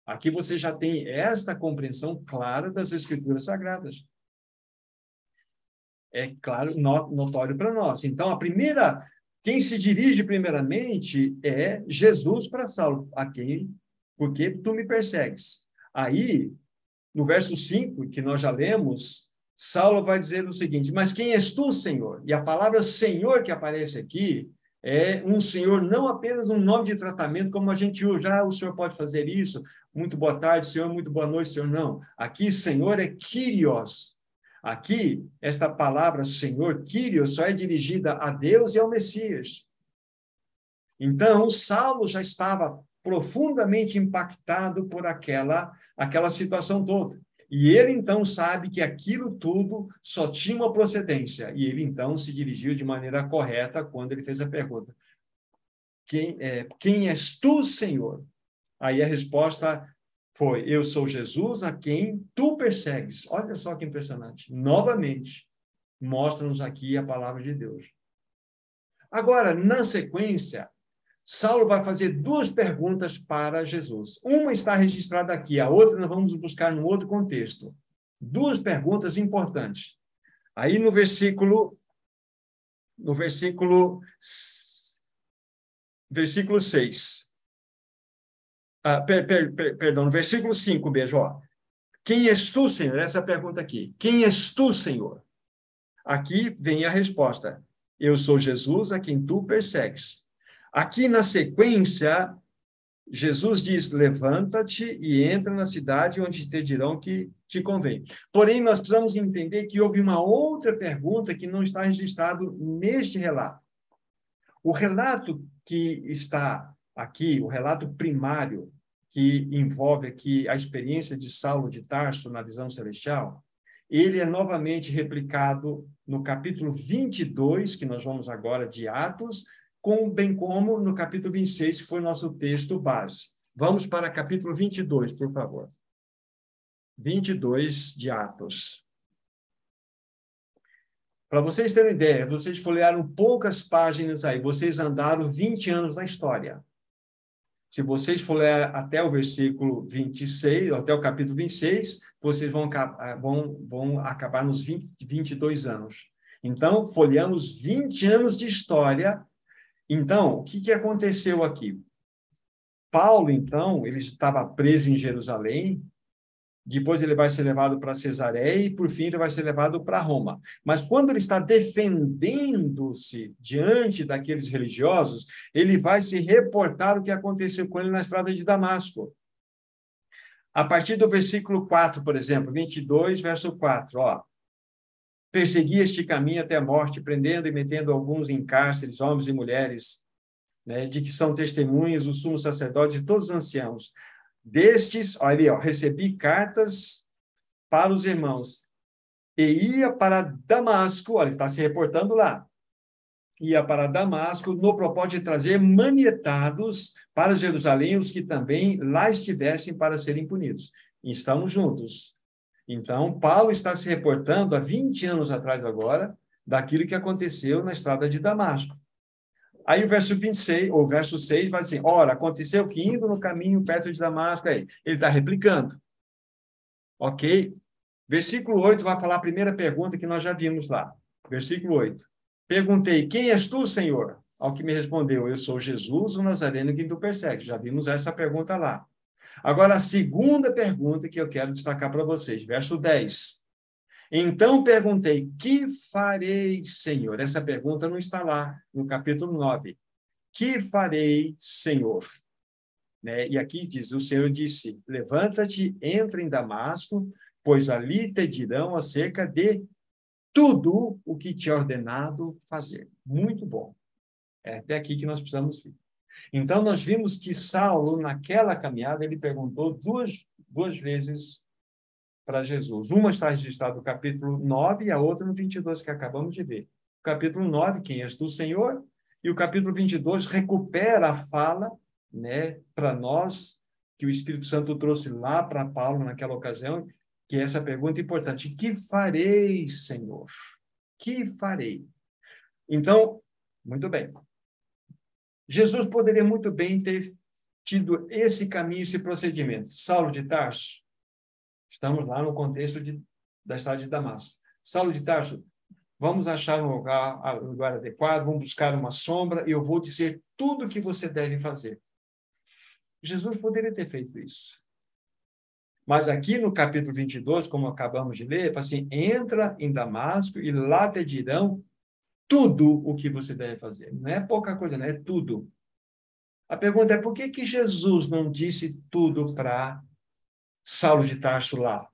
Aqui você já tem esta compreensão clara das Escrituras Sagradas. É claro, notório para nós. Então, a primeira, quem se dirige primeiramente é Jesus para Saulo, a quem, porque tu me persegues. Aí, no verso 5, que nós já lemos, Saulo vai dizer o seguinte: Mas quem és tu, Senhor? E a palavra Senhor que aparece aqui é um senhor, não apenas um nome de tratamento, como a gente usa, ah, o senhor pode fazer isso, muito boa tarde, senhor, muito boa noite, senhor, não. Aqui, senhor é Kyrios. Aqui, esta palavra senhor, Kyrios, só é dirigida a Deus e ao Messias. Então, Saulo já estava profundamente impactado por aquela, aquela situação toda. E ele então sabe que aquilo tudo só tinha uma procedência. E ele então se dirigiu de maneira correta quando ele fez a pergunta: Quem, é, quem és tu, Senhor? Aí a resposta foi: Eu sou Jesus a quem tu persegues. Olha só que impressionante. Novamente, mostra-nos aqui a palavra de Deus. Agora, na sequência, Saulo vai fazer duas perguntas para Jesus. Uma está registrada aqui, a outra nós vamos buscar no outro contexto. Duas perguntas importantes. Aí no versículo no versículo versículo 6. Ah, per, per, per, perdão, no versículo 5, beijo, ó. Quem és tu, Senhor? Essa é a pergunta aqui. Quem és tu, Senhor? Aqui vem a resposta. Eu sou Jesus a quem tu persegues. Aqui na sequência, Jesus diz: levanta-te e entra na cidade onde te dirão que te convém. Porém, nós precisamos entender que houve uma outra pergunta que não está registrado neste relato. O relato que está aqui, o relato primário, que envolve aqui a experiência de Saulo de Tarso na visão celestial, ele é novamente replicado no capítulo 22, que nós vamos agora de Atos, com, bem como no capítulo 26, que foi nosso texto base. Vamos para capítulo 22, por favor. 22 de Atos. Para vocês terem ideia, vocês folhearam poucas páginas aí, vocês andaram 20 anos na história. Se vocês folhearem até o versículo 26, até o capítulo 26, vocês vão, vão, vão acabar nos 20, 22 anos. Então, folheamos 20 anos de história então, o que, que aconteceu aqui? Paulo, então, ele estava preso em Jerusalém, depois ele vai ser levado para Cesareia e, por fim, ele vai ser levado para Roma. Mas quando ele está defendendo-se diante daqueles religiosos, ele vai se reportar o que aconteceu com ele na estrada de Damasco. A partir do versículo 4, por exemplo, 22, verso 4, ó perseguia este caminho até a morte, prendendo e metendo alguns em cárceres, homens e mulheres, né, de que são testemunhas o sumo sacerdote e todos os anciãos. Destes, olha ali, ó, recebi cartas para os irmãos e ia para Damasco, olha, está se reportando lá, ia para Damasco no propósito de trazer manietados para Jerusalém os que também lá estivessem para serem punidos. Estamos juntos. Então, Paulo está se reportando há 20 anos atrás agora daquilo que aconteceu na estrada de Damasco. Aí o verso 26, ou verso 6, vai assim: Ora, aconteceu que indo no caminho perto de Damasco, aí, ele está replicando. Ok? Versículo 8 vai falar a primeira pergunta que nós já vimos lá. Versículo 8. Perguntei: Quem és tu, Senhor? Ao que me respondeu: Eu sou Jesus, o Nazareno que tu persegue. Já vimos essa pergunta lá. Agora, a segunda pergunta que eu quero destacar para vocês, verso 10. Então perguntei: Que farei, Senhor? Essa pergunta não está lá no capítulo 9. Que farei, Senhor? Né? E aqui diz: O Senhor disse: Levanta-te, entra em Damasco, pois ali te dirão acerca de tudo o que te é ordenado fazer. Muito bom. É até aqui que nós precisamos vir. Então, nós vimos que Saulo, naquela caminhada, ele perguntou duas, duas vezes para Jesus. Uma está registrada no capítulo 9 e a outra no 22, que acabamos de ver. O capítulo 9, quem és tu, Senhor? E o capítulo 22 recupera a fala né, para nós, que o Espírito Santo trouxe lá para Paulo naquela ocasião, que é essa pergunta importante: Que farei, Senhor? Que farei? Então, muito bem. Jesus poderia muito bem ter tido esse caminho, esse procedimento. Saulo de Tarso, estamos lá no contexto de, da cidade de Damasco. Saulo de Tarso, vamos achar um lugar, um lugar adequado, vamos buscar uma sombra e eu vou dizer tudo o que você deve fazer. Jesus poderia ter feito isso. Mas aqui no capítulo 22, como acabamos de ler, assim: entra em Damasco e lá te dirão tudo o que você deve fazer. Não é pouca coisa, não é tudo. A pergunta é por que, que Jesus não disse tudo para Saulo de Tarso lá?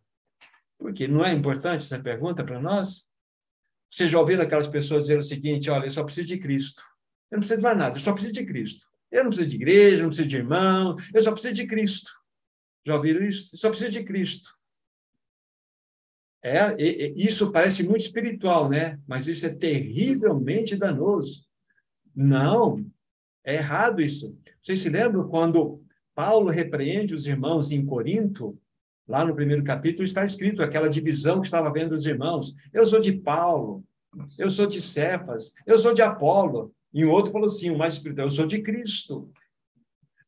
Porque não é importante essa pergunta para nós? Você já ouviu aquelas pessoas dizer o seguinte: olha, eu só preciso de Cristo. Eu não preciso de mais nada, eu só preciso de Cristo. Eu não preciso de igreja, não preciso de irmão, eu só preciso de Cristo. Já ouviram isso? Eu só preciso de Cristo. É, isso parece muito espiritual, né? Mas isso é terrivelmente danoso. Não, é errado isso. Vocês se lembram quando Paulo repreende os irmãos em Corinto? Lá no primeiro capítulo está escrito aquela divisão que estava vendo os irmãos. Eu sou de Paulo, eu sou de Cefas, eu sou de Apolo. E o outro falou assim, o mais espiritual, eu sou de Cristo.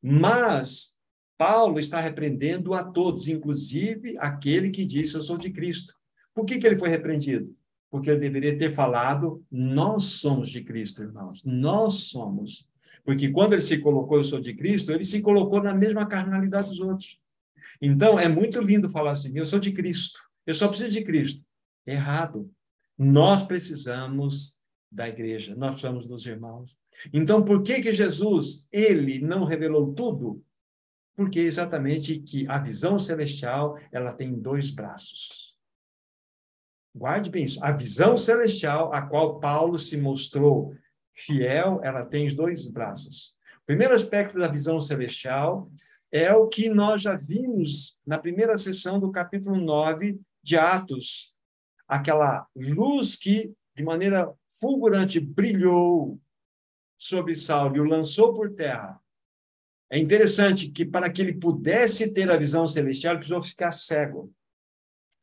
Mas Paulo está repreendendo a todos, inclusive aquele que disse eu sou de Cristo. Por que, que ele foi repreendido? Porque ele deveria ter falado, nós somos de Cristo, irmãos. Nós somos. Porque quando ele se colocou, eu sou de Cristo, ele se colocou na mesma carnalidade dos outros. Então, é muito lindo falar assim, eu sou de Cristo, eu só preciso de Cristo. Errado. Nós precisamos da igreja, nós precisamos dos irmãos. Então, por que que Jesus, ele não revelou tudo? Porque exatamente que a visão celestial, ela tem dois braços. Guarde bem isso. A visão celestial, a qual Paulo se mostrou fiel, ela tem dois braços. O primeiro aspecto da visão celestial é o que nós já vimos na primeira sessão do capítulo 9 de Atos. Aquela luz que, de maneira fulgurante, brilhou sobre Saulo e o lançou por terra. É interessante que, para que ele pudesse ter a visão celestial, ele precisou ficar cego.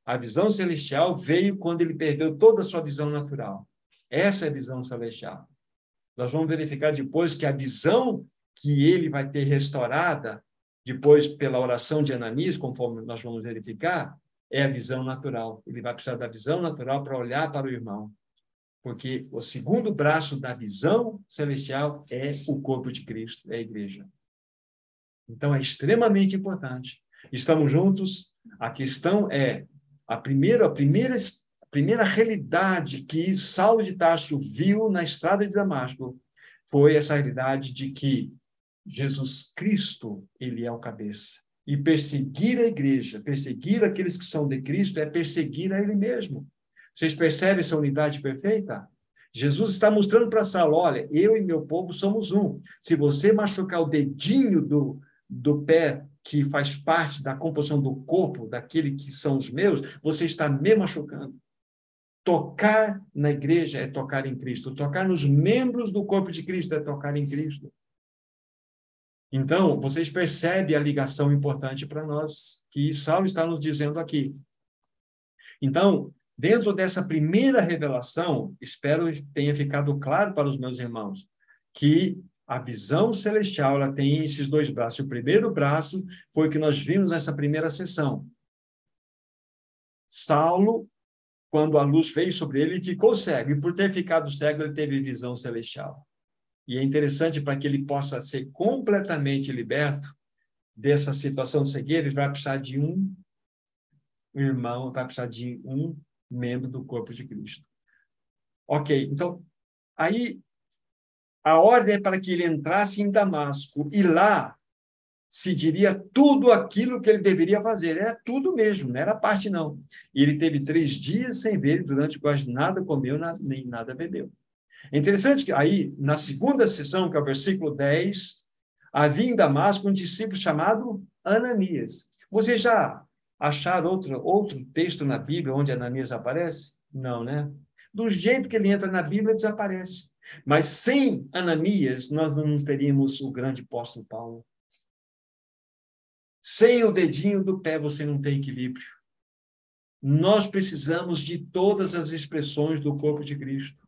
A visão celestial veio quando ele perdeu toda a sua visão natural. Essa é a visão celestial. Nós vamos verificar depois que a visão que ele vai ter restaurada, depois pela oração de Ananias, conforme nós vamos verificar, é a visão natural. Ele vai precisar da visão natural para olhar para o irmão. Porque o segundo braço da visão celestial é o corpo de Cristo, é a igreja. Então é extremamente importante. Estamos juntos. A questão é a primeira, a primeira, a primeira realidade que Saulo de Tarso viu na estrada de Damasco foi essa realidade de que Jesus Cristo, ele é o cabeça. E perseguir a igreja, perseguir aqueles que são de Cristo, é perseguir a ele mesmo. Vocês percebem essa unidade perfeita? Jesus está mostrando para Saulo: olha, eu e meu povo somos um. Se você machucar o dedinho do, do pé que faz parte da composição do corpo, daquele que são os meus, você está me machucando. Tocar na igreja é tocar em Cristo. Tocar nos membros do corpo de Cristo é tocar em Cristo. Então, vocês percebem a ligação importante para nós que Saulo está nos dizendo aqui. Então, dentro dessa primeira revelação, espero que tenha ficado claro para os meus irmãos que a visão celestial ela tem esses dois braços. O primeiro braço foi o que nós vimos nessa primeira sessão. Saulo, quando a luz veio sobre ele, ficou cego. E por ter ficado cego, ele teve visão celestial. E é interessante para que ele possa ser completamente liberto dessa situação de cegueira, ele vai precisar de um irmão, vai precisar de um membro do corpo de Cristo. Ok, então, aí a ordem é para que ele entrasse em Damasco e lá se diria tudo aquilo que ele deveria fazer. Era tudo mesmo, não era parte, não. E ele teve três dias sem ver, durante quase nada comeu, nem nada bebeu. É interessante que aí, na segunda sessão, que é o versículo 10, havia em Damasco um discípulo chamado Ananias. Você já acharam outro, outro texto na Bíblia onde Ananias aparece? Não, né? Do jeito que ele entra na Bíblia, desaparece. Mas sem Ananias, nós não teríamos o grande apóstolo Paulo. Sem o dedinho do pé, você não tem equilíbrio. Nós precisamos de todas as expressões do corpo de Cristo.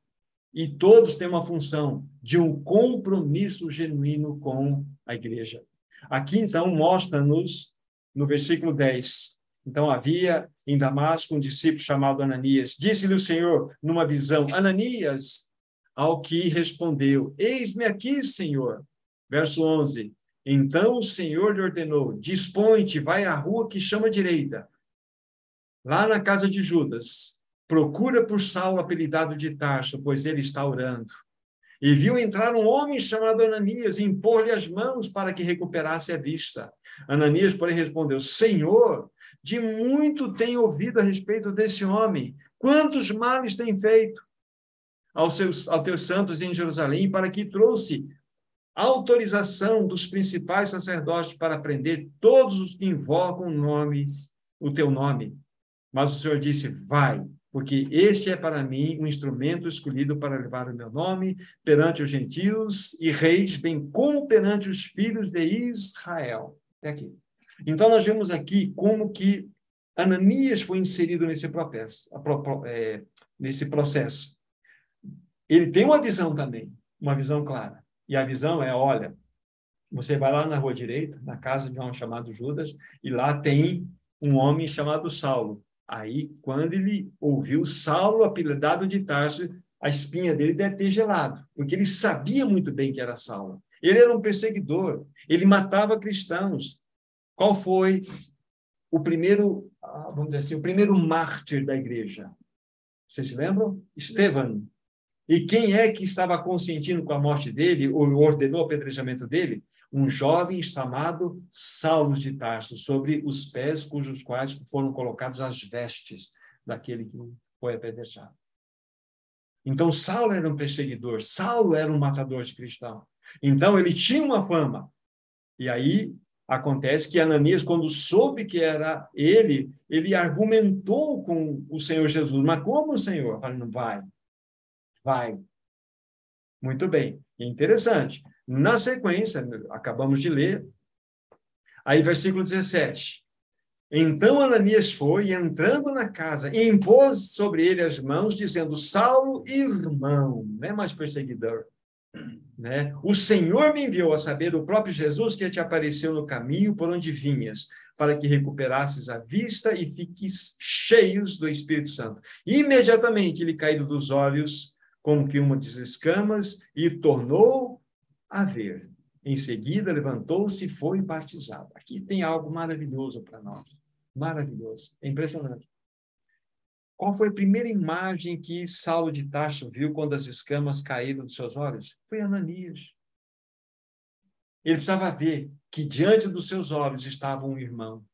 E todos têm uma função de um compromisso genuíno com a igreja. Aqui, então, mostra-nos, no versículo 10, então havia em Damasco um discípulo chamado Ananias. Disse-lhe o Senhor numa visão: Ananias, ao que respondeu: Eis-me aqui, Senhor. Verso 11. Então o Senhor lhe ordenou: Dispõe-te, vai à rua que chama direita. Lá na casa de Judas, procura por Saulo, apelidado de Tarso, pois ele está orando. E viu entrar um homem chamado Ananias e impor-lhe as mãos para que recuperasse a vista. Ananias, porém, respondeu: Senhor, de muito tenho ouvido a respeito desse homem. Quantos males tem feito aos, seus, aos teus santos em Jerusalém, para que trouxe autorização dos principais sacerdotes para prender todos os que invocam o nome, o teu nome. Mas o Senhor disse: Vai, porque este é para mim um instrumento escolhido para levar o meu nome perante os gentios e reis, bem como perante os filhos de Israel. É aqui. Então, nós vemos aqui como que Ananias foi inserido nesse processo, é, nesse processo. Ele tem uma visão também, uma visão clara. E a visão é, olha, você vai lá na rua direita, na casa de um homem chamado Judas, e lá tem um homem chamado Saulo. Aí, quando ele ouviu Saulo, apelidado de Tarso, a espinha dele deve ter gelado, porque ele sabia muito bem que era Saulo. Ele era um perseguidor, ele matava cristãos, qual foi o primeiro, ah, vamos dizer assim, o primeiro mártir da igreja? Vocês se lembram? Estevão. E quem é que estava consentindo com a morte dele, ou ordenou o apedrejamento dele? Um jovem chamado Saulo de Tarso, sobre os pés cujos quais foram colocadas as vestes daquele que foi apedrejado. Então, Saulo era um perseguidor, Saulo era um matador de cristão. Então, ele tinha uma fama. E aí, Acontece que Ananias, quando soube que era ele, ele argumentou com o Senhor Jesus. Mas como, Senhor? Falei, não vai. Vai. Muito bem. interessante. Na sequência, acabamos de ler, aí versículo 17. Então Ananias foi, entrando na casa, impôs sobre ele as mãos, dizendo: Saulo, irmão, não é mais perseguidor, né? O Senhor me enviou a saber o próprio Jesus que te apareceu no caminho por onde vinhas, para que recuperasses a vista e fiques cheios do Espírito Santo. Imediatamente ele caiu dos olhos como que uma das escamas e tornou a ver. Em seguida levantou-se e foi batizado. Aqui tem algo maravilhoso para nós. Maravilhoso. É impressionante. Qual foi a primeira imagem que Saulo de Tarso viu quando as escamas caíram dos seus olhos? Foi Ananias. Ele precisava ver que diante dos seus olhos estava um irmão.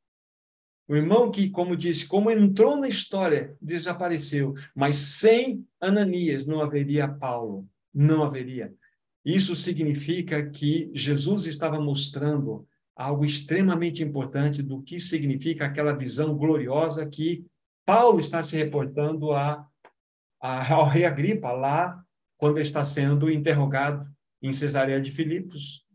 O irmão que, como disse, como entrou na história, desapareceu. Mas sem Ananias não haveria Paulo. Não haveria. Isso significa que Jesus estava mostrando algo extremamente importante do que significa aquela visão gloriosa que Paulo está se reportando a, a, ao rei Agripa, lá, quando está sendo interrogado em Cesareia de Filipos.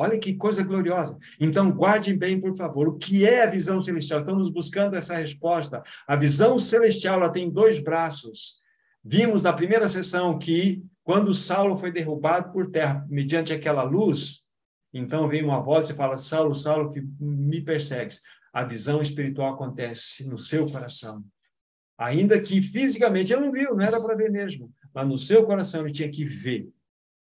Olha que coisa gloriosa. Então, guardem bem, por favor, o que é a visão celestial? Estamos buscando essa resposta. A visão celestial ela tem dois braços. Vimos na primeira sessão que, quando Saulo foi derrubado por terra, mediante aquela luz, então vem uma voz e fala: Saulo, Saulo, que me persegues a visão espiritual acontece no seu coração. Ainda que fisicamente ele não viu, não era para ver mesmo, mas no seu coração ele tinha que ver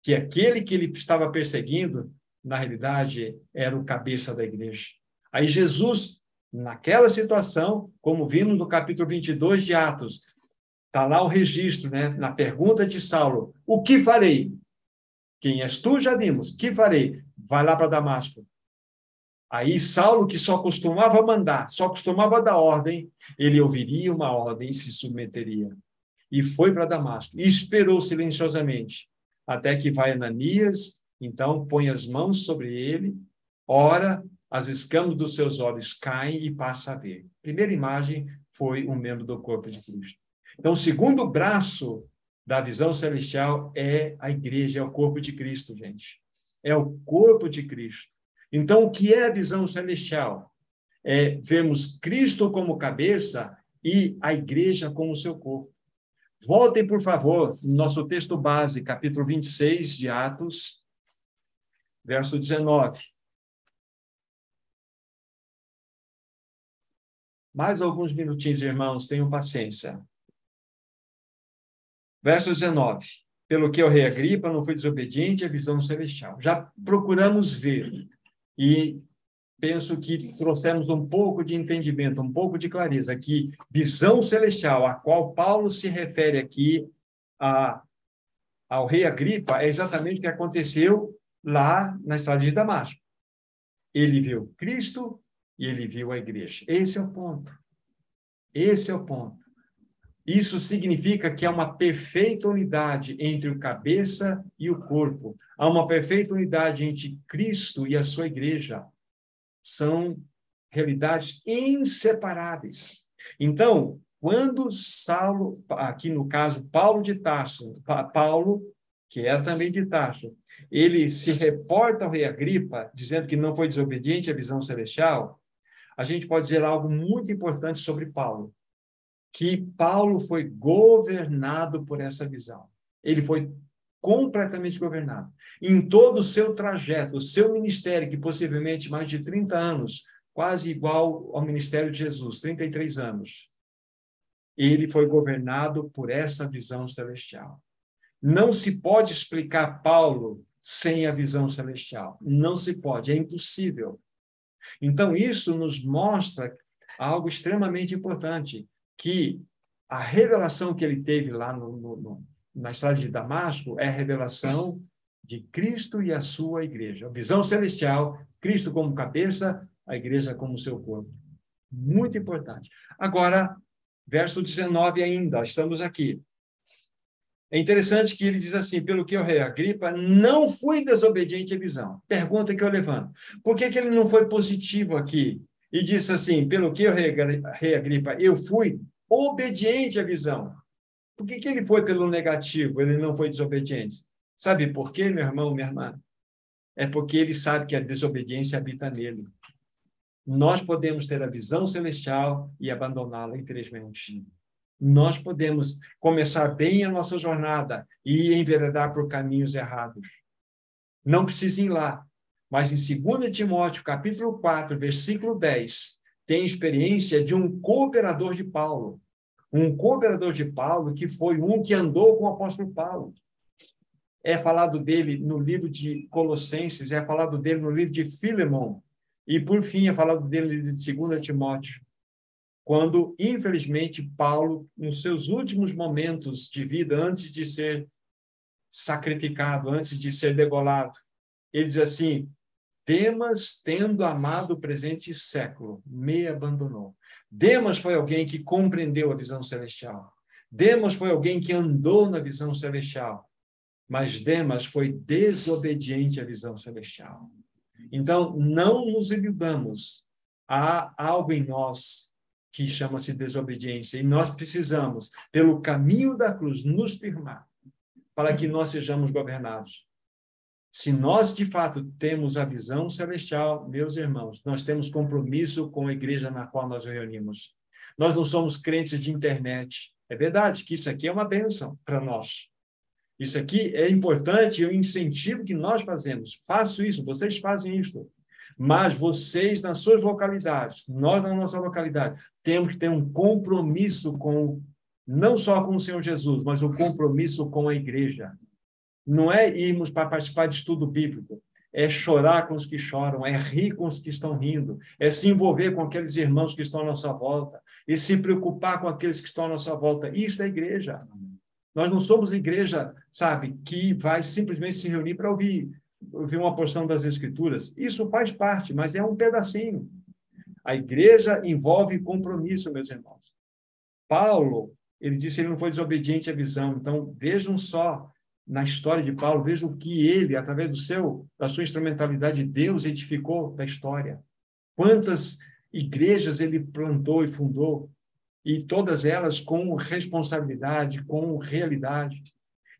que aquele que ele estava perseguindo, na realidade, era o cabeça da igreja. Aí Jesus, naquela situação, como vimos no capítulo 22 de Atos, está lá o registro, né? na pergunta de Saulo: O que farei? Quem és tu? Já vimos. Que farei? Vai lá para Damasco. Aí Saulo, que só costumava mandar, só costumava dar ordem, ele ouviria uma ordem e se submeteria. E foi para Damasco. E esperou silenciosamente, até que vai Ananias Então, põe as mãos sobre ele, ora, as escamas dos seus olhos caem e passa a ver. Primeira imagem foi um membro do corpo de Cristo. Então, o segundo braço da visão celestial é a igreja, é o corpo de Cristo, gente. É o corpo de Cristo. Então, o que é a visão celestial? É vermos Cristo como cabeça e a igreja como seu corpo. Voltem, por favor, no nosso texto base, capítulo 26 de Atos, verso 19. Mais alguns minutinhos, irmãos, tenham paciência. Verso 19. Pelo que o rei Agripa não foi desobediente à visão celestial. Já procuramos ver e penso que trouxemos um pouco de entendimento, um pouco de clareza, que visão celestial, a qual Paulo se refere aqui a, ao rei Agripa, é exatamente o que aconteceu lá na estrada de Damasco. Ele viu Cristo e ele viu a igreja. Esse é o ponto. Esse é o ponto. Isso significa que há uma perfeita unidade entre o cabeça e o corpo. Há uma perfeita unidade entre Cristo e a sua igreja são realidades inseparáveis. Então, quando Saulo, aqui no caso Paulo de Tarso, Paulo, que é também de Tarso, ele se reporta ao rei Agripa, dizendo que não foi desobediente à visão celestial, a gente pode dizer algo muito importante sobre Paulo, que Paulo foi governado por essa visão. Ele foi completamente governado. Em todo o seu trajeto, o seu ministério, que possivelmente mais de 30 anos, quase igual ao ministério de Jesus, 33 anos, ele foi governado por essa visão celestial. Não se pode explicar Paulo sem a visão celestial. Não se pode, é impossível. Então, isso nos mostra algo extremamente importante, que a revelação que ele teve lá no, no, na estrada de Damasco é a revelação de Cristo e a sua igreja. A visão celestial, Cristo como cabeça, a igreja como seu corpo. Muito importante. Agora, verso 19 ainda, estamos aqui. É interessante que ele diz assim: pelo que o rei Agripa não fui desobediente à visão. Pergunta que eu levanto: por que, que ele não foi positivo aqui? E disse assim: pelo que rei, rei Agripa, eu fui obediente à visão. Por que, que ele foi pelo negativo? Ele não foi desobediente. Sabe por quê, meu irmão, minha irmã? É porque ele sabe que a desobediência habita nele. Nós podemos ter a visão celestial e abandoná-la, infelizmente. Nós podemos começar bem a nossa jornada e enveredar por caminhos errados. Não precisa ir lá, mas em 2 Timóteo, capítulo 4, versículo 10, tem experiência de um cooperador de Paulo um cooperador de Paulo, que foi um que andou com o apóstolo Paulo. É falado dele no livro de Colossenses, é falado dele no livro de Filemon, e por fim é falado dele de 2 Timóteo, quando, infelizmente, Paulo, nos seus últimos momentos de vida, antes de ser sacrificado, antes de ser degolado, ele diz assim: Demas, tendo amado o presente século, me abandonou. Demas foi alguém que compreendeu a visão celestial. Demas foi alguém que andou na visão celestial. Mas Demas foi desobediente à visão celestial. Então, não nos iludamos. Há algo em nós que chama-se desobediência. E nós precisamos, pelo caminho da cruz, nos firmar para que nós sejamos governados se nós, de fato, temos a visão celestial, meus irmãos, nós temos compromisso com a igreja na qual nós reunimos. Nós não somos crentes de internet. É verdade que isso aqui é uma bênção para nós. Isso aqui é importante, é um incentivo que nós fazemos. Faço isso, vocês fazem isso. Mas vocês, nas suas localidades, nós na nossa localidade, temos que ter um compromisso com, não só com o Senhor Jesus, mas um compromisso com a igreja. Não é irmos para participar de estudo bíblico, é chorar com os que choram, é rir com os que estão rindo, é se envolver com aqueles irmãos que estão à nossa volta e se preocupar com aqueles que estão à nossa volta. Isso é igreja. Nós não somos igreja, sabe, que vai simplesmente se reunir para ouvir, ouvir uma porção das escrituras. Isso faz parte, mas é um pedacinho. A igreja envolve compromisso, meus irmãos. Paulo, ele disse que ele não foi desobediente à visão. Então, vejam só na história de Paulo, veja o que ele, através do seu, da sua instrumentalidade, Deus edificou da história. Quantas igrejas ele plantou e fundou, e todas elas com responsabilidade, com realidade.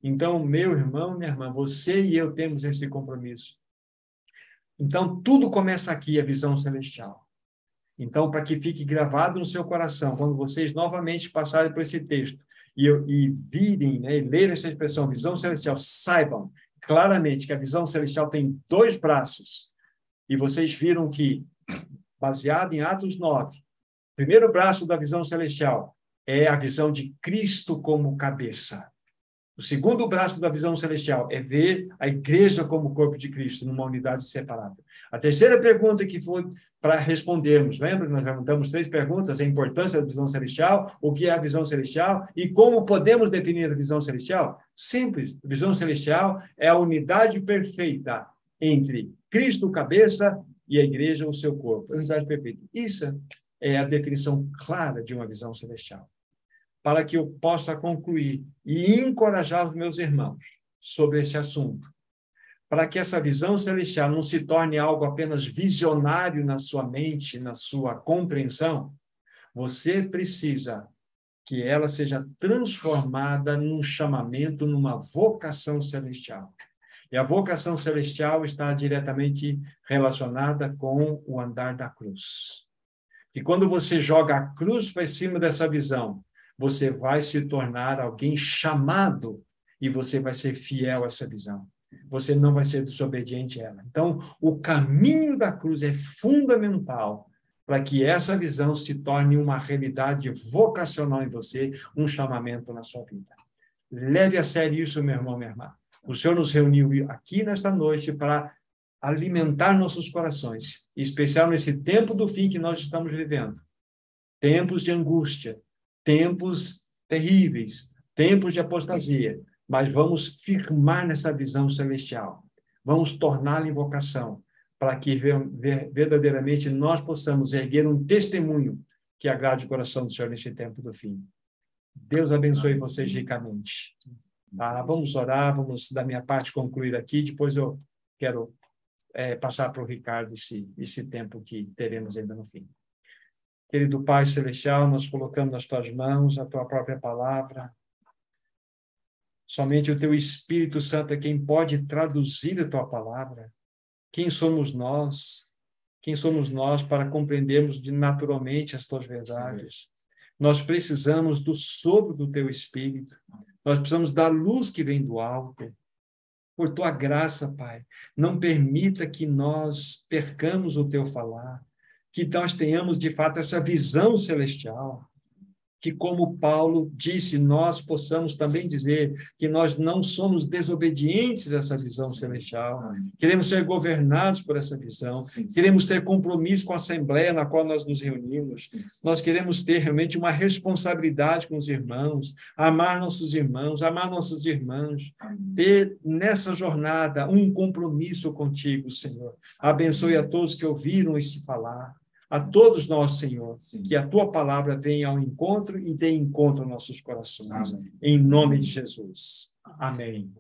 Então, meu irmão, minha irmã, você e eu temos esse compromisso. Então, tudo começa aqui, a visão celestial. Então, para que fique gravado no seu coração, quando vocês novamente passarem por esse texto e, e virem, né, e lerem essa expressão, visão celestial, saibam claramente que a visão celestial tem dois braços. E vocês viram que, baseado em Atos 9, o primeiro braço da visão celestial é a visão de Cristo como cabeça. O segundo braço da visão celestial é ver a igreja como corpo de Cristo, numa unidade separada. A terceira pergunta que foi para respondermos, lembra que nós levantamos três perguntas: a importância da visão celestial, o que é a visão celestial e como podemos definir a visão celestial? Simples: a visão celestial é a unidade perfeita entre Cristo, cabeça, e a igreja, o seu corpo. Unidade perfeita. Isso é a definição clara de uma visão celestial para que eu possa concluir e encorajar os meus irmãos sobre esse assunto, para que essa visão celestial não se torne algo apenas visionário na sua mente, na sua compreensão, você precisa que ela seja transformada num chamamento, numa vocação celestial. E a vocação celestial está diretamente relacionada com o andar da cruz. E quando você joga a cruz para cima dessa visão, você vai se tornar alguém chamado e você vai ser fiel a essa visão. Você não vai ser desobediente a ela. Então, o caminho da cruz é fundamental para que essa visão se torne uma realidade vocacional em você, um chamamento na sua vida. Leve a sério isso, meu irmão, minha irmã. O Senhor nos reuniu aqui nesta noite para alimentar nossos corações, em especial nesse tempo do fim que nós estamos vivendo. Tempos de angústia, tempos terríveis, tempos de apostasia, mas vamos firmar nessa visão celestial. Vamos torná-la em vocação, para que verdadeiramente nós possamos erguer um testemunho que agrade o coração do Senhor nesse tempo do fim. Deus abençoe vocês ricamente. Ah, vamos orar, vamos da minha parte concluir aqui, depois eu quero é, passar para o Ricardo esse, esse tempo que teremos ainda no fim. Querido Pai Celestial, nós colocamos nas tuas mãos a tua própria palavra. Somente o teu Espírito Santo é quem pode traduzir a tua palavra. Quem somos nós? Quem somos nós para compreendermos de naturalmente as tuas verdades? Nós precisamos do sopro do teu Espírito. Nós precisamos da luz que vem do alto. Por tua graça, Pai, não permita que nós percamos o teu falar que nós tenhamos de fato essa visão celestial, que, como Paulo disse, nós possamos também dizer que nós não somos desobedientes a essa visão celestial. Queremos ser governados por essa visão. Queremos ter compromisso com a Assembleia na qual nós nos reunimos. Nós queremos ter realmente uma responsabilidade com os irmãos, amar nossos irmãos, amar nossos irmãos, ter nessa jornada um compromisso contigo, Senhor. Abençoe a todos que ouviram esse falar a todos nós, Senhor, Sim. que a tua palavra venha ao encontro e dê encontro aos nossos corações. Amém. Em nome de Jesus. Amém.